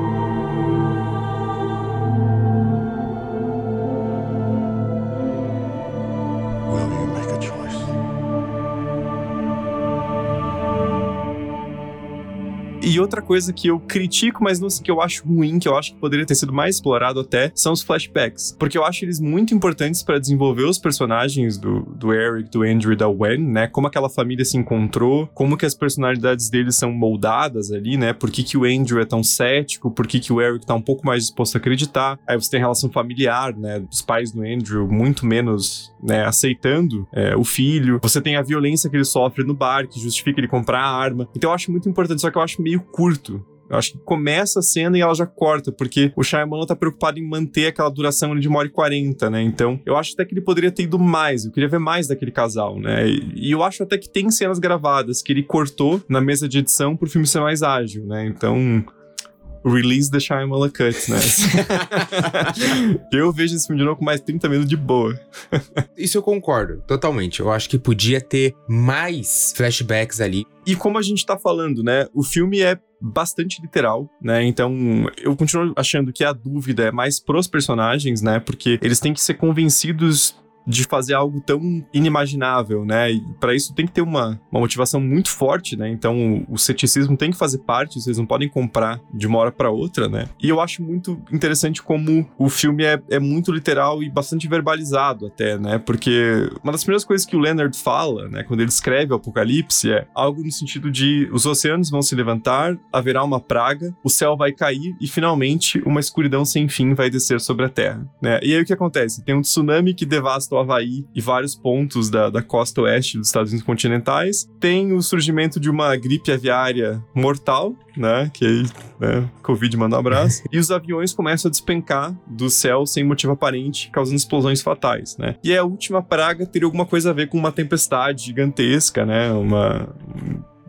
E outra coisa que eu critico, mas não sei, que eu acho ruim, que eu acho que poderia ter sido mais explorado até, são os flashbacks. Porque eu acho eles muito importantes pra desenvolver os personagens do, do Eric, do Andrew e da Wen, né? Como aquela família se encontrou, como que as personalidades deles são moldadas ali, né? Por que, que o Andrew é tão cético, por que, que o Eric tá um pouco mais disposto a acreditar. Aí você tem a relação familiar, né? Os pais do Andrew muito menos, né? Aceitando é, o filho. Você tem a violência que ele sofre no bar, que justifica ele comprar a arma. Então eu acho muito importante, só que eu acho meio curto. Eu acho que começa a cena e ela já corta, porque o Shyamalan tá preocupado em manter aquela duração de uma hora e quarenta, né? Então, eu acho até que ele poderia ter ido mais, eu queria ver mais daquele casal, né? E, e eu acho até que tem cenas gravadas que ele cortou na mesa de edição pro filme ser mais ágil, né? Então, release the Shyamalan Cut, né? eu vejo esse filme de novo com mais 30 minutos de boa. Isso eu concordo, totalmente. Eu acho que podia ter mais flashbacks ali. E como a gente tá falando, né? O filme é bastante literal, né? Então, eu continuo achando que a dúvida é mais pros personagens, né? Porque eles têm que ser convencidos de fazer algo tão inimaginável, né? E para isso tem que ter uma, uma motivação muito forte, né? Então o, o ceticismo tem que fazer parte, vocês não podem comprar de uma hora para outra, né? E eu acho muito interessante como o filme é, é muito literal e bastante verbalizado até, né? Porque uma das primeiras coisas que o Leonard fala, né, quando ele escreve o Apocalipse é algo no sentido de os oceanos vão se levantar, haverá uma praga, o céu vai cair e finalmente uma escuridão sem fim vai descer sobre a Terra, né? E aí o que acontece? Tem um tsunami que devasta o Havaí e vários pontos da, da costa oeste dos Estados Unidos continentais. Tem o surgimento de uma gripe aviária mortal, né? Que aí, né? Covid manda um abraço. e os aviões começam a despencar do céu sem motivo aparente, causando explosões fatais, né? E a última praga teria alguma coisa a ver com uma tempestade gigantesca, né? Uma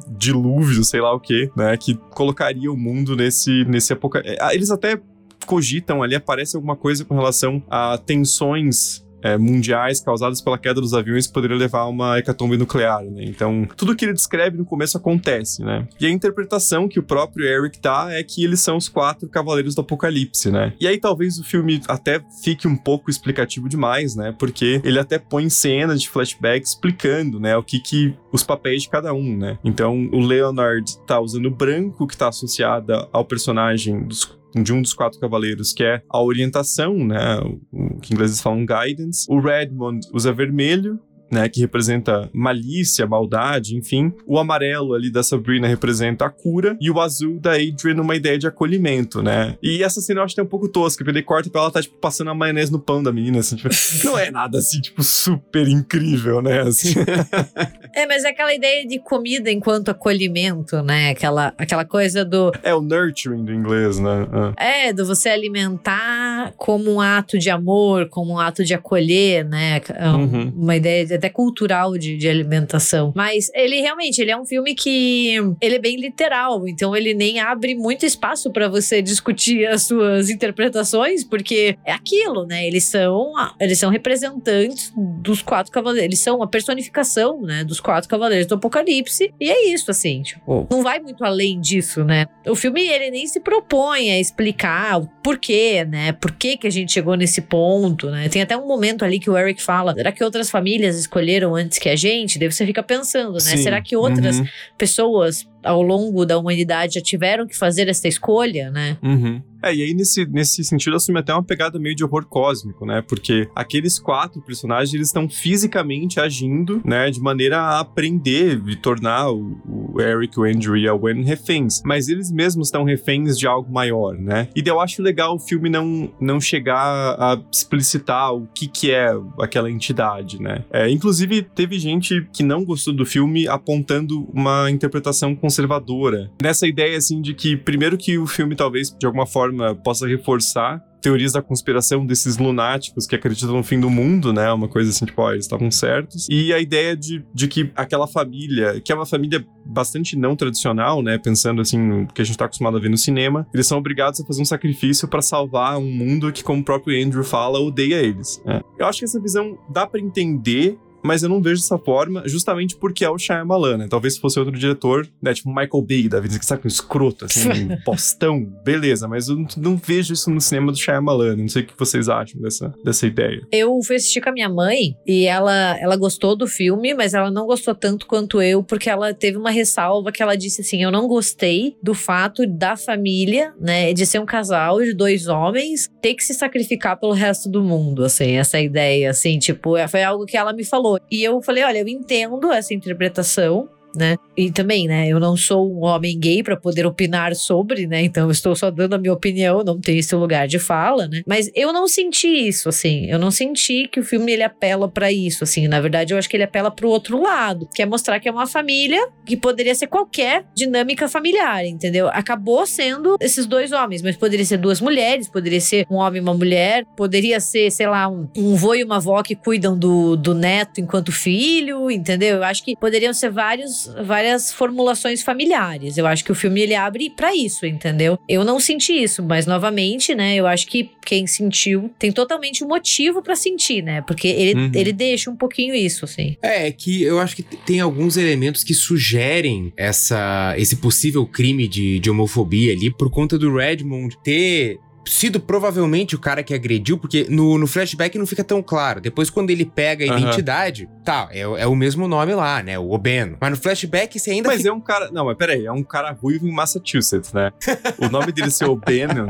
dilúvio, sei lá o que, né? Que colocaria o mundo nesse, nesse apocalipse. Eles até cogitam ali, aparece alguma coisa com relação a tensões é, mundiais causadas pela queda dos aviões que poderia levar a uma hecatombe nuclear, né? Então, tudo que ele descreve no começo acontece, né? E a interpretação que o próprio Eric dá é que eles são os quatro cavaleiros do apocalipse, né? E aí talvez o filme até fique um pouco explicativo demais, né? Porque ele até põe cenas de flashback explicando, né, o que que os papéis de cada um, né? Então, o Leonard tá usando branco que tá associada ao personagem dos de um dos quatro cavaleiros, que é a orientação, né? O que ingleses falam guidance. O Redmond usa vermelho, né, que representa malícia, maldade, enfim. O amarelo ali da Sabrina representa a cura e o azul da Adrian uma ideia de acolhimento, né? E essa cena eu acho que é um pouco tosca, porque ele corta pra ela tá tipo passando a maionese no pão da menina, assim, tipo, não é nada assim, tipo, super incrível, né? Assim. É, mas é aquela ideia de comida enquanto acolhimento, né? Aquela, aquela coisa do. é o nurturing do inglês, né? Ah. É, do você alimentar como um ato de amor, como um ato de acolher, né? É um- Uhum. Uma ideia até cultural de, de alimentação. Mas ele realmente, ele é um filme que ele é bem literal, então ele nem abre muito espaço para você discutir as suas interpretações, porque é aquilo, né? Eles são, eles são representantes dos quatro cavaleiros, eles são a personificação, né, dos quatro cavaleiros do Apocalipse, e é isso, assim, tipo, não vai muito além disso, né? O filme, ele nem se propõe a explicar o porquê, né? Por que que a gente chegou nesse ponto, né? Tem até um momento ali que o Eric fala, será que outras famílias escolheram antes que a gente? Daí você fica pensando, né? Sim. Será que outras Uhum. pessoas ao longo da humanidade já tiveram que fazer essa escolha, né? Uhum. É, e aí nesse, nesse sentido assume até uma pegada meio de horror cósmico, né? Porque aqueles quatro personagens, eles estão fisicamente agindo, né? De maneira a aprender e tornar o, o Eric, o Andrew e a Gwen reféns. Mas eles mesmos estão reféns de algo maior, né? E eu acho legal o filme não, não chegar a explicitar o que que é aquela entidade, né? É, inclusive, teve gente que não gostou do filme apontando uma interpretação conservadora. Nessa ideia, assim, de que, primeiro que o filme talvez, de alguma forma, possa reforçar teorias da conspiração desses lunáticos que acreditam no fim do mundo, né? Uma coisa assim, tipo, ó, eles estavam certos. E a ideia de, de que aquela família, que é uma família bastante não tradicional, né? Pensando assim, no que a gente tá acostumado a ver no cinema, eles são obrigados a fazer um sacrifício para salvar um mundo que, como o próprio Andrew fala, odeia eles. né? Eu acho que essa visão dá para entender mas eu não vejo dessa forma, justamente porque é o Shyamalan, né? Talvez se fosse outro diretor, né? Tipo Michael Bay, da vida, que sabe, um escroto, assim, um postão, beleza, mas eu não, não vejo isso no cinema do Shyamalan. Não sei o que vocês acham dessa, dessa ideia. Eu fui assistir com a minha mãe e ela, ela gostou do filme, mas ela não gostou tanto quanto eu, porque ela teve uma ressalva que ela disse assim: Eu não gostei do fato da família, né, de ser um casal de dois homens, ter que se sacrificar pelo resto do mundo, assim, essa ideia, assim, tipo, é- foi algo que ela me falou. E eu falei: Olha, eu entendo essa interpretação. Né? E também, né? Eu não sou um homem gay para poder opinar sobre, né? Então eu estou só dando a minha opinião, não tenho esse lugar de fala, né? Mas eu não senti isso, assim. Eu não senti que o filme ele apela para isso, assim. Na verdade, eu acho que ele apela pro outro lado, que é mostrar que é uma família que poderia ser qualquer dinâmica familiar, entendeu? Acabou sendo esses dois homens, mas poderia ser duas mulheres, poderia ser um homem e uma mulher, poderia ser, sei lá, um, um vô e uma avó que cuidam do, do neto enquanto filho, entendeu? Eu acho que poderiam ser vários, várias formulações familiares. Eu acho que o filme ele abre pra isso, entendeu? Eu não senti isso, mas novamente, né? Eu acho que quem sentiu tem totalmente um motivo pra sentir, né? Porque ele, Uhum. ele deixa um pouquinho isso, assim. É, que eu acho que tem alguns elementos que sugerem essa, esse possível crime de, de homofobia ali por conta do Redmond ter sido provavelmente o cara que agrediu, porque no, no flashback não fica tão claro. Depois, quando ele pega a Aham. identidade, tá, é, é o mesmo nome lá, né? O Obeno. Mas no flashback você ainda Mas fica... é um cara. Não, mas peraí, é um cara ruivo em Massachusetts, né? O nome dele ser O'Bannon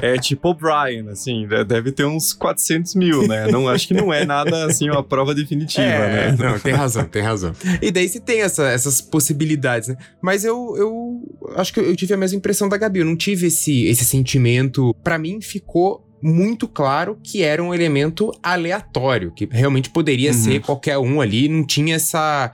é tipo O'Brien, assim, de- deve ter uns 400 mil, né? Não, acho que não é nada assim, uma prova definitiva, É, né? Não, tem razão, tem razão. E daí você tem essa- essas possibilidades, né? Mas eu, eu acho que eu tive a mesma impressão da Gabi. Eu não tive esse, esse sentimento. Pra mim, ficou muito claro que era um elemento aleatório, que realmente poderia Uhum. ser qualquer um ali, não tinha essa.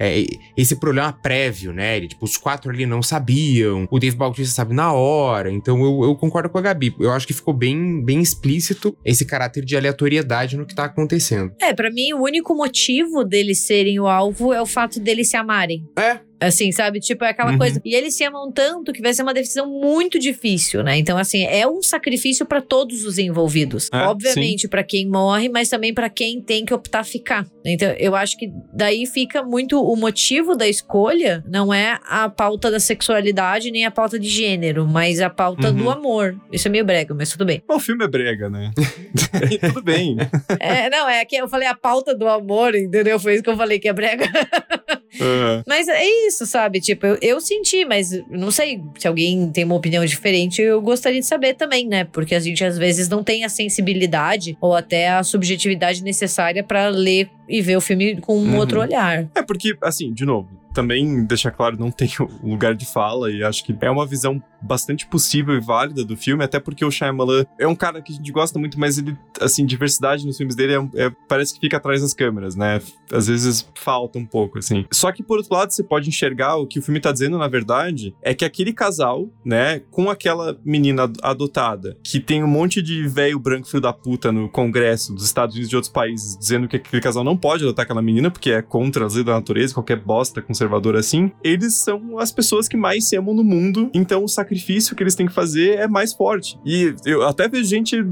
é, esse problema prévio, né? Ele, tipo, os quatro ali não sabiam, o Dave Bautista sabe na hora, então eu, eu concordo com a Gabi. Eu acho que ficou bem, bem explícito esse caráter de aleatoriedade no que tá acontecendo. É, pra mim, o único motivo deles serem o alvo é o fato deles se amarem. É. Assim, sabe? Tipo, é aquela Uhum. coisa. E eles se amam tanto que vai ser uma decisão muito difícil, né? Então, assim, é um sacrifício pra todos os envolvidos. É, Obviamente, pra quem morre, mas também pra quem tem que optar ficar. Então, eu acho que daí fica muito o motivo da escolha, não é a pauta da sexualidade nem a pauta de gênero, mas a pauta Uhum. do amor. Isso é meio brega, mas tudo bem. O filme é brega, né? E tudo bem. É, não, é que eu falei a pauta do amor, entendeu? Foi isso que eu falei que é brega. Ah, Mas é isso, sabe? Tipo, eu, eu senti, mas não sei se alguém tem uma opinião diferente, eu gostaria de saber também, né? Porque a gente às vezes não tem a sensibilidade ou até a subjetividade necessária pra ler e ver o filme com um Uhum. outro olhar. É porque, assim, de novo, também deixar claro, não tem lugar de fala e acho que é uma visão bastante possível e válida do filme, até porque o Shyamalan é um cara que a gente gosta muito, mas ele, assim, diversidade nos filmes dele é, é- parece que fica atrás das câmeras, né? Às vezes falta um pouco, assim. Só que, por outro lado, você pode enxergar o que o filme tá dizendo, na verdade, é que aquele casal, né, com aquela menina ad- adotada, que tem um monte de velho branco filho da puta no Congresso dos Estados Unidos e de outros países, dizendo que aquele casal não pode adotar aquela menina, porque é contra as leis da natureza, qualquer bosta conservadora assim, eles são as pessoas que mais se amam no mundo, então o sacrifício que eles têm que fazer é mais forte. E eu até vejo gente,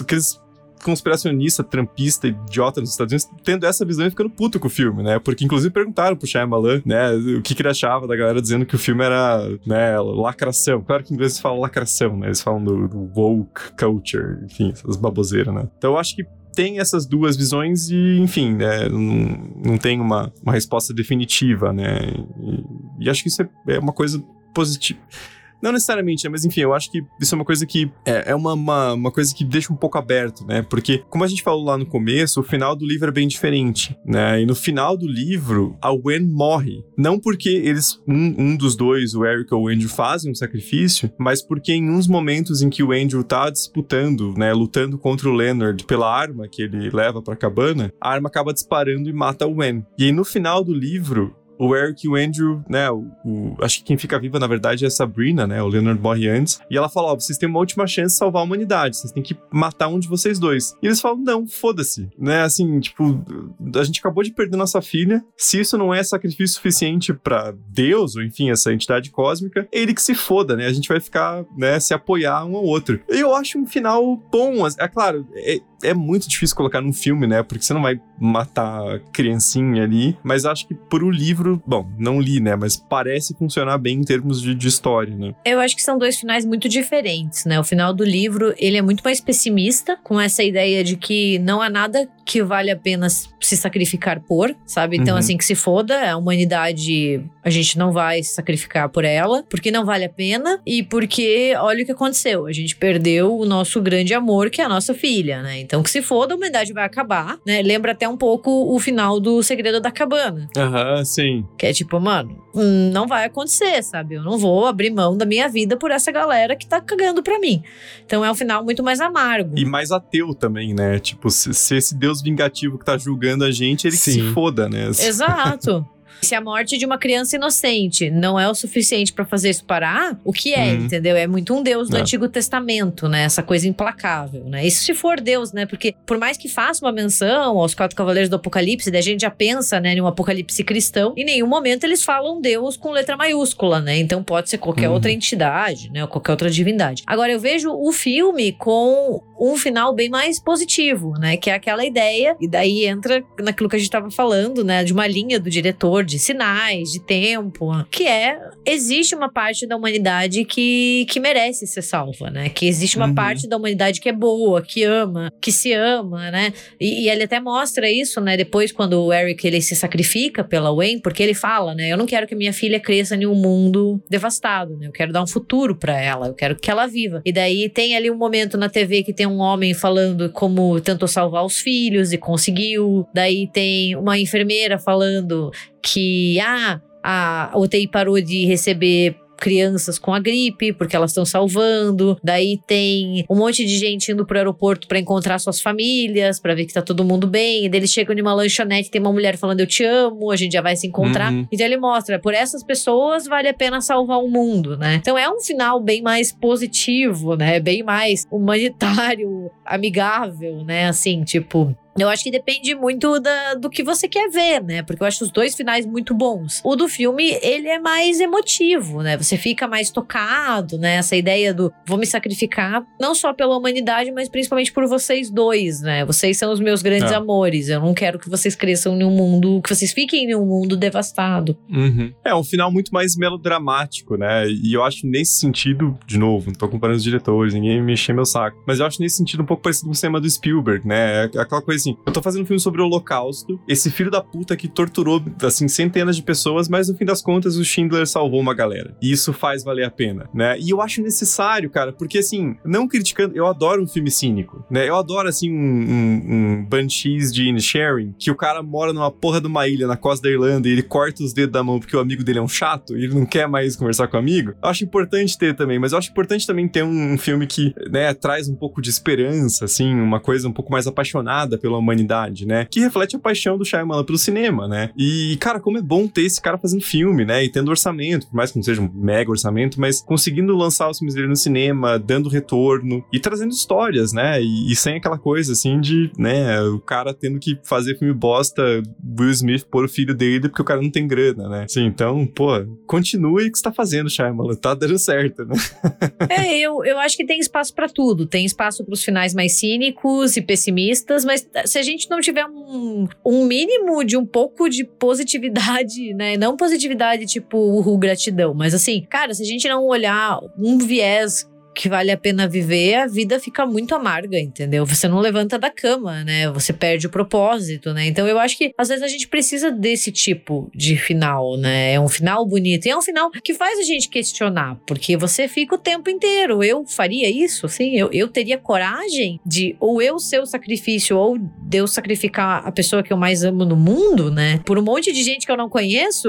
aqueles conspiracionista, trampista, idiota nos Estados Unidos, tendo essa visão e ficando puto com o filme, né? Porque inclusive perguntaram pro Shyamalan, né, o que, que ele achava da galera dizendo que o filme era, né, lacração. Claro que em inglês eles falam lacração, né? Eles falam do, do woke culture, enfim, essas baboseiras, né? Então eu acho que tem essas duas visões e, enfim, né, não, não tem uma, uma resposta definitiva, né? E, e acho que isso é, é uma coisa positiva. Não necessariamente, né? Mas enfim, eu acho que isso é uma coisa que é, é uma, uma, uma coisa que deixa um pouco aberto, né? Porque, como a gente falou lá no começo, o final do livro é bem diferente, né? E no final do livro, a Gwen morre. Não porque eles, um, um dos dois, o Eric ou o Andrew, fazem um sacrifício, mas porque em uns momentos em que o Andrew tá disputando, né? Lutando contra o Leonard pela arma que ele leva pra cabana, a arma acaba disparando e mata o Gwen. E aí no final do livro, o Eric e o Andrew, né? O, o- acho que quem fica viva, na verdade, é a Sabrina, né? O Leonard morre antes. E ela fala: Ó, vocês têm uma última chance de salvar a humanidade. Vocês têm que matar um de vocês dois. E eles falam: Não, foda-se. Né? Assim, tipo, a gente acabou de perder nossa filha. Se isso não é sacrifício suficiente pra Deus, ou enfim, essa entidade cósmica, ele que se foda, né? A gente vai ficar, né? Se apoiar um ao outro. Eu acho um final bom. É claro, é, é muito difícil colocar num filme, né? Porque você não vai matar a criancinha ali. Mas acho que pro livro, bom, não li, né? Mas parece funcionar bem em termos de, de história, né? Eu acho que são dois finais muito diferentes, né? O final do livro, ele é muito mais pessimista, com essa ideia de que não há nada que vale a pena se sacrificar por, sabe? Então, Uhum. assim, que se foda, a humanidade, a gente não vai se sacrificar por ela, porque não vale a pena e porque, olha o que aconteceu, a gente perdeu o nosso grande amor, que é a nossa filha, né? Então, que se foda, a humanidade vai acabar, né? Lembra até um pouco o final do Segredo da Cabana, Aham, sim. que é tipo, mano, hum, não vai acontecer, sabe? Eu não vou abrir mão da minha vida por essa galera que tá cagando pra mim. Então é um final muito mais amargo. E mais ateu também, né? Tipo, se, se esse Deus vingativo que tá julgando a gente, ele se foda, né? Exato. Se a morte de uma criança inocente não é o suficiente pra fazer isso parar, o que é, Uhum. entendeu? É muito um Deus do É. Antigo Testamento, né? Essa coisa implacável, né? Isso se for Deus, né? Porque por mais que faça uma menção aos quatro cavaleiros do Apocalipse, a gente já pensa, né, em um apocalipse cristão, em nenhum momento eles falam Deus com letra maiúscula, né? Então pode ser qualquer Uhum. outra entidade, né? Ou qualquer outra divindade. Agora eu vejo o filme com um final bem mais positivo, né? Que é aquela ideia, e daí entra naquilo que a gente tava falando, né? De uma linha do diretor, de sinais, de tempo, que é existe uma parte da humanidade que, que merece ser salva, né? Que existe uma Uhum. parte da humanidade que é boa, que ama, que se ama, né? E, e ele até mostra isso, né? Depois, quando o Eric ele se sacrifica pela Wayne, porque ele fala, né? Eu não quero que minha filha cresça em um mundo devastado, né? Eu quero dar um futuro pra ela, eu quero que ela viva. E daí tem ali um momento na TV que tem um homem falando como tentou salvar os filhos e conseguiu. Daí tem uma enfermeira falando que, ah, a UTI parou de receber crianças com a gripe, porque elas estão salvando. Daí tem um monte de gente indo pro aeroporto pra encontrar suas famílias, pra ver que tá todo mundo bem. E daí eles chegam numa lanchonete, tem uma mulher falando eu te amo, a gente já vai se encontrar. Uhum. Então ele mostra, por essas pessoas vale a pena salvar o mundo, né? Então é um final bem mais positivo, né? Bem mais humanitário, amigável, né? Assim, tipo, eu acho que depende muito da, do que você quer ver, né? Porque eu acho os dois finais muito bons. O do filme, ele é mais emotivo, né? Você fica mais tocado, né? Essa ideia do vou me sacrificar, não só pela humanidade, mas principalmente por vocês dois, né? Vocês são os meus grandes É. amores. Eu não quero que vocês cresçam em um mundo, que vocês fiquem em um mundo devastado. Uhum. É um final muito mais melodramático, né? E eu acho nesse sentido, de novo, não tô comparando os diretores, ninguém me meu saco. Mas eu acho nesse sentido um pouco parecido com o cinema do Spielberg, né? É aquela coisa assim, eu tô fazendo um filme sobre o Holocausto, esse filho da puta que torturou, assim, centenas de pessoas, mas no fim das contas o Schindler salvou uma galera. E isso faz valer a pena, né? E eu acho necessário, cara, porque assim, não criticando, eu adoro um filme cínico, né? Eu adoro, assim, um, um, um Banshees de Inisherin, que o cara mora numa porra de uma ilha na costa da Irlanda e ele corta os dedos da mão porque o amigo dele é um chato e ele não quer mais conversar com o amigo. Eu acho importante ter também, mas eu acho importante também ter um, um filme que, né, traz um pouco de esperança, assim, uma coisa um pouco mais apaixonada pela humanidade, né? Que reflete a paixão do Shyamalan pelo cinema, né? E, cara, como é bom ter esse cara fazendo filme, né? E tendo orçamento, por mais que não seja um mega orçamento, mas conseguindo lançar os filmes dele no cinema, dando retorno e trazendo histórias, né? E, e sem aquela coisa, assim, de, né, o cara tendo que fazer filme bosta, Will Smith pôr o filho dele porque o cara não tem grana, né? Sim, então, pô, continue o que você tá fazendo, Shyamalan. Tá dando certo, né? É, eu, eu acho que tem espaço pra tudo. Tem espaço pros finais mais cínicos e pessimistas, mas se a gente não tiver um, um mínimo de um pouco de positividade, né? Não positividade tipo, uhul, gratidão, mas assim, cara, se a gente não olhar um viés que vale a pena viver, a vida fica muito amarga, entendeu? Você não levanta da cama, né? Você perde o propósito, né? Então eu acho que às vezes a gente precisa desse tipo de final, né? É um final bonito. E é um final que faz a gente questionar, porque você fica o tempo inteiro. Eu faria isso, assim? Eu, eu teria coragem de ou eu ser o sacrifício ou Deus sacrificar a pessoa que eu mais amo no mundo, né? Por um monte de gente que eu não conheço,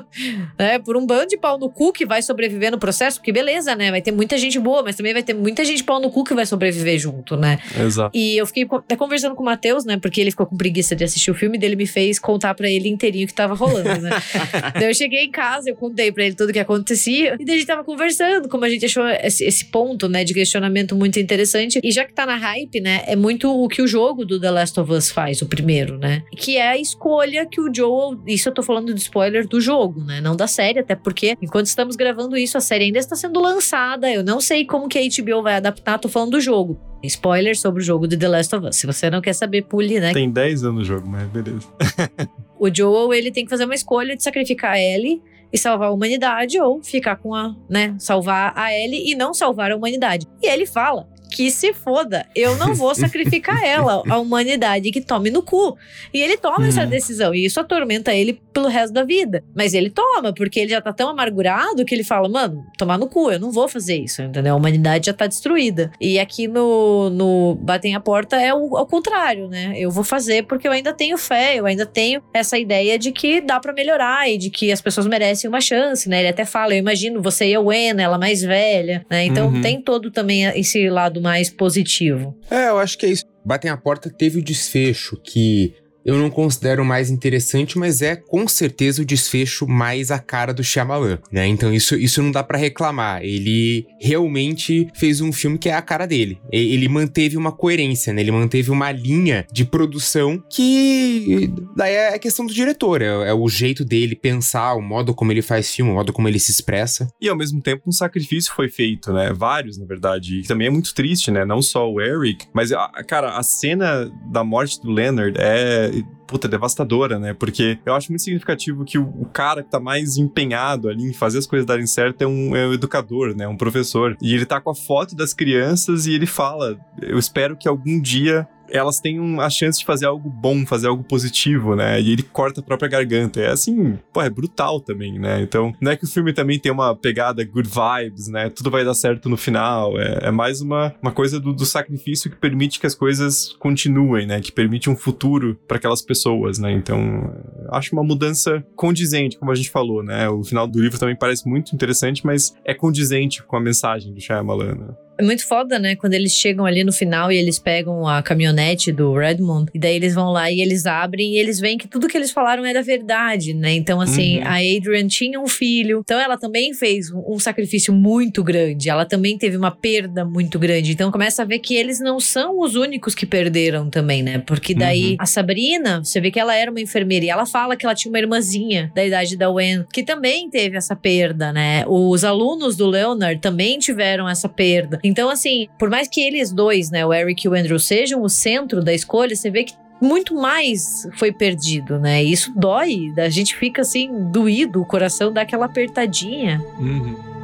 né? Por um bando de pau no cu que vai sobreviver no processo, porque beleza, né? Vai ter muita gente boa, mas também vai ter muita gente pau no cu que vai sobreviver junto, né? Exato. E eu fiquei até conversando com o Matheus, né? Porque ele ficou com preguiça de assistir o filme, dele me fez contar pra ele inteirinho o que tava rolando, né? daí eu cheguei em casa, eu contei pra ele tudo o que acontecia, e daí a gente tava conversando, como a gente achou esse, esse ponto, né, de questionamento muito interessante. E já que tá na hype, né, é muito o que o jogo do The Last of Us faz, o primeiro, né? Que é a escolha que o Joel. Isso eu tô falando de spoiler do jogo, né? Não da série, até porque enquanto estamos gravando isso, a série ainda está sendo lançada. Eu não sei como que a HBO vai adaptar, tô falando do jogo. Spoiler sobre o jogo de The Last of Us. Se você não quer saber, pule, né? Tem 10 anos o jogo, mas beleza. O Joel, ele tem que fazer uma escolha de sacrificar a Ellie e salvar a humanidade ou ficar com a, né, salvar a Ellie e não salvar a humanidade. E ele fala que se foda, eu não vou sacrificar ela, a humanidade que tome no cu. E ele toma essa decisão e isso atormenta ele pelo resto da vida. Mas ele toma, porque ele já tá tão amargurado que ele fala, mano, tomar no cu, eu não vou fazer isso, entendeu? A humanidade já tá destruída. E aqui no, no Batem a Porta é o, ao contrário, né? Eu vou fazer porque eu ainda tenho fé, eu ainda tenho essa ideia de que dá pra melhorar e de que as pessoas merecem uma chance, né? Ele até fala, eu imagino você e a Wena, ela mais velha, né? Então Uhum. tem todo também esse lado mais positivo. É, eu acho que é isso. Batem a porta teve o desfecho que eu não considero mais interessante, mas é com certeza o desfecho mais a cara do Shyamalan, né? Então isso, isso não dá pra reclamar. Ele realmente fez um filme que é a cara dele. Ele manteve uma coerência, né? Ele manteve uma linha de produção que daí é questão do diretor, é, é o jeito dele pensar, o modo como ele faz filme, o modo como ele se expressa. E ao mesmo tempo um sacrifício foi feito, né? Vários, na verdade. E também é muito triste, né? Não só o Eric, mas, cara, a cena da morte do Leonard é. Puta, devastadora, né? Porque eu acho muito significativo que o, o cara que tá mais empenhado ali em fazer as coisas darem certo é um, é um educador, né? Um professor. E ele tá com a foto das crianças e ele fala: Eu espero que algum dia elas tenham a chance de fazer algo bom, fazer algo positivo, né? E ele corta a própria garganta. É assim, pô, é brutal também, né? Então, não é que o filme também tem uma pegada good vibes, né? Tudo vai dar certo no final. É, é mais uma, uma coisa do, do sacrifício que permite que as coisas continuem, né? Que permite um futuro para aquelas pessoas, né? Então, acho uma mudança condizente, como a gente falou, né? O final do livro também parece muito interessante, mas é condizente com a mensagem do Shyamalan, né? É muito foda, né? Quando eles chegam ali no final e eles pegam a caminhonete do Redmond, e daí eles vão lá e eles abrem e eles veem que tudo que eles falaram era verdade, né? Então, assim, Uhum. a Adrian tinha um filho, então ela também fez um, um sacrifício muito grande, ela também teve uma perda muito grande. Então, começa a ver que eles não são os únicos que perderam também, né? Porque daí Uhum. a Sabrina, você vê que ela era uma enfermeira e ela fala que ela tinha uma irmãzinha da idade da Wen, que também teve essa perda, né? Os alunos do Leonard também tiveram essa perda. Então, assim, por mais que eles dois, né, o Eric e o Andrew, sejam o centro da escolha, você vê que muito mais foi perdido, né? Isso dói, a gente fica assim, doído, o coração dá aquela apertadinha. Bom,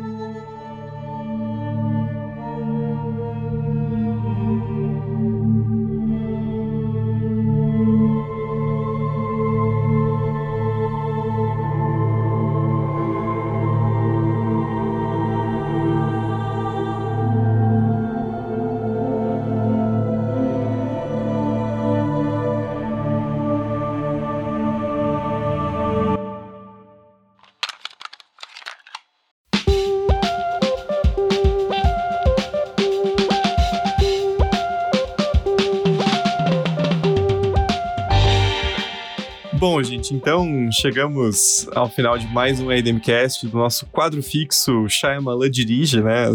gente, então chegamos ao final de mais um ADMcast do nosso quadro fixo Shyamalan dirige, né?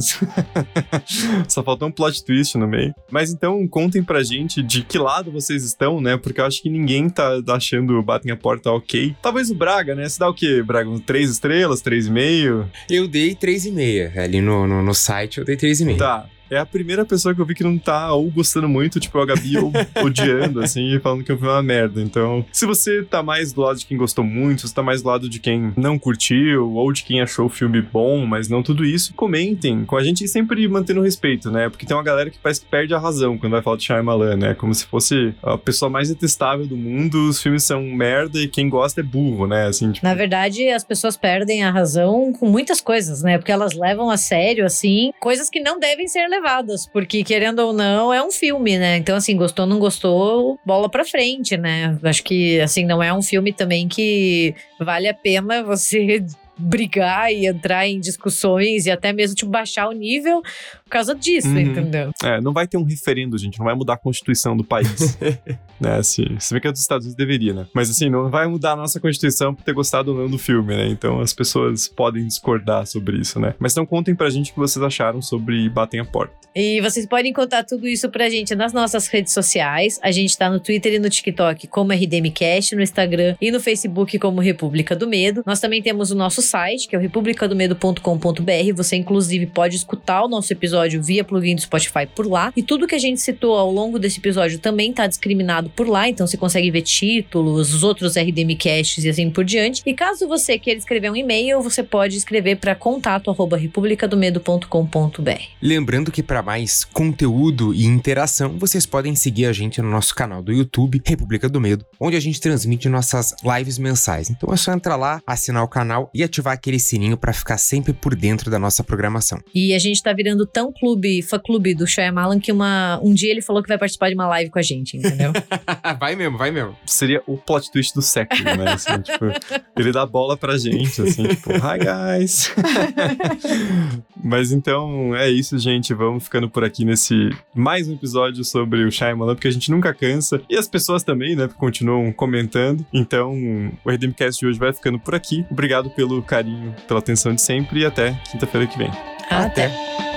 Só faltou um plot twist no meio. Mas então contem pra gente de que lado vocês estão, né? Porque eu acho que ninguém tá achando Batem a Porta ok. Talvez o Braga, né? Você dá o quê, Braga? Três estrelas, três e meio? Eu dei 3,5. Ali no, no, no site eu dei 3,5. Tá. É a primeira pessoa que eu vi que não tá ou gostando muito, tipo a Gabi, ou odiando, assim, e falando que eu vi uma merda. Então, se você tá mais do lado de quem gostou muito, se você tá mais do lado de quem não curtiu, ou de quem achou o filme bom, mas não tudo isso, comentem com a gente sempre mantendo respeito, né? Porque tem uma galera que parece que perde a razão quando vai falar de Shyamalan, né? Como se fosse a pessoa mais detestável do mundo, os filmes são merda e quem gosta é burro, né? Assim, tipo... Na verdade, as pessoas perdem a razão com muitas coisas, né? Porque elas levam a sério, assim, coisas que não devem ser levadas levadas, porque querendo ou não, é um filme, né? Então, assim, gostou, não gostou, bola pra frente, né? Acho que, assim, não é um filme também que vale a pena você brigar e entrar em discussões e até mesmo tipo, baixar o nível por causa disso, Uhum. entendeu? É, não vai ter um referendo, gente, não vai mudar a constituição do país. né, assim, se bem que é dos Estados Unidos deveria, né? Mas assim, não vai mudar a nossa constituição por ter gostado ou não do filme, né? Então as pessoas podem discordar sobre isso, né? Mas então contem pra gente o que vocês acharam sobre Batem a Porta. E vocês podem contar tudo isso pra gente nas nossas redes sociais. A gente tá no Twitter e no TikTok como RDMcast, no Instagram e no Facebook como República do Medo. Nós também temos o nosso site, que é o republicadomedo.com.br. Você, inclusive, pode escutar o nosso episódio via plugin do Spotify por lá. E tudo que a gente citou ao longo desse episódio também tá discriminado por lá, então você consegue ver títulos, os outros RDMcasts e assim por diante. E caso você queira escrever um e-mail, você pode escrever para contato@republicadomedo.com.br. Lembrando que para mais conteúdo e interação, vocês podem seguir a gente no nosso canal do YouTube, República do Medo, onde a gente transmite nossas lives mensais. Então é só entrar lá, assinar o canal e ativar aquele sininho para ficar sempre por dentro da nossa programação. E a gente tá virando tão clube, fã-clube do Shyamalan que uma, um dia ele falou que vai participar de uma live com a gente, entendeu? vai mesmo, vai mesmo. Seria o plot twist do século, né? Assim, tipo, ele dá bola pra gente, assim, tipo, hi guys. Mas então é isso, gente. Vamos ficando por aqui nesse mais um episódio sobre o Shyamalan, porque a gente nunca cansa. E as pessoas também, né, continuam comentando. Então, o RDMcast de hoje vai ficando por aqui. Obrigado pelo carinho, pela atenção de sempre e até quinta-feira que vem. Até. Até.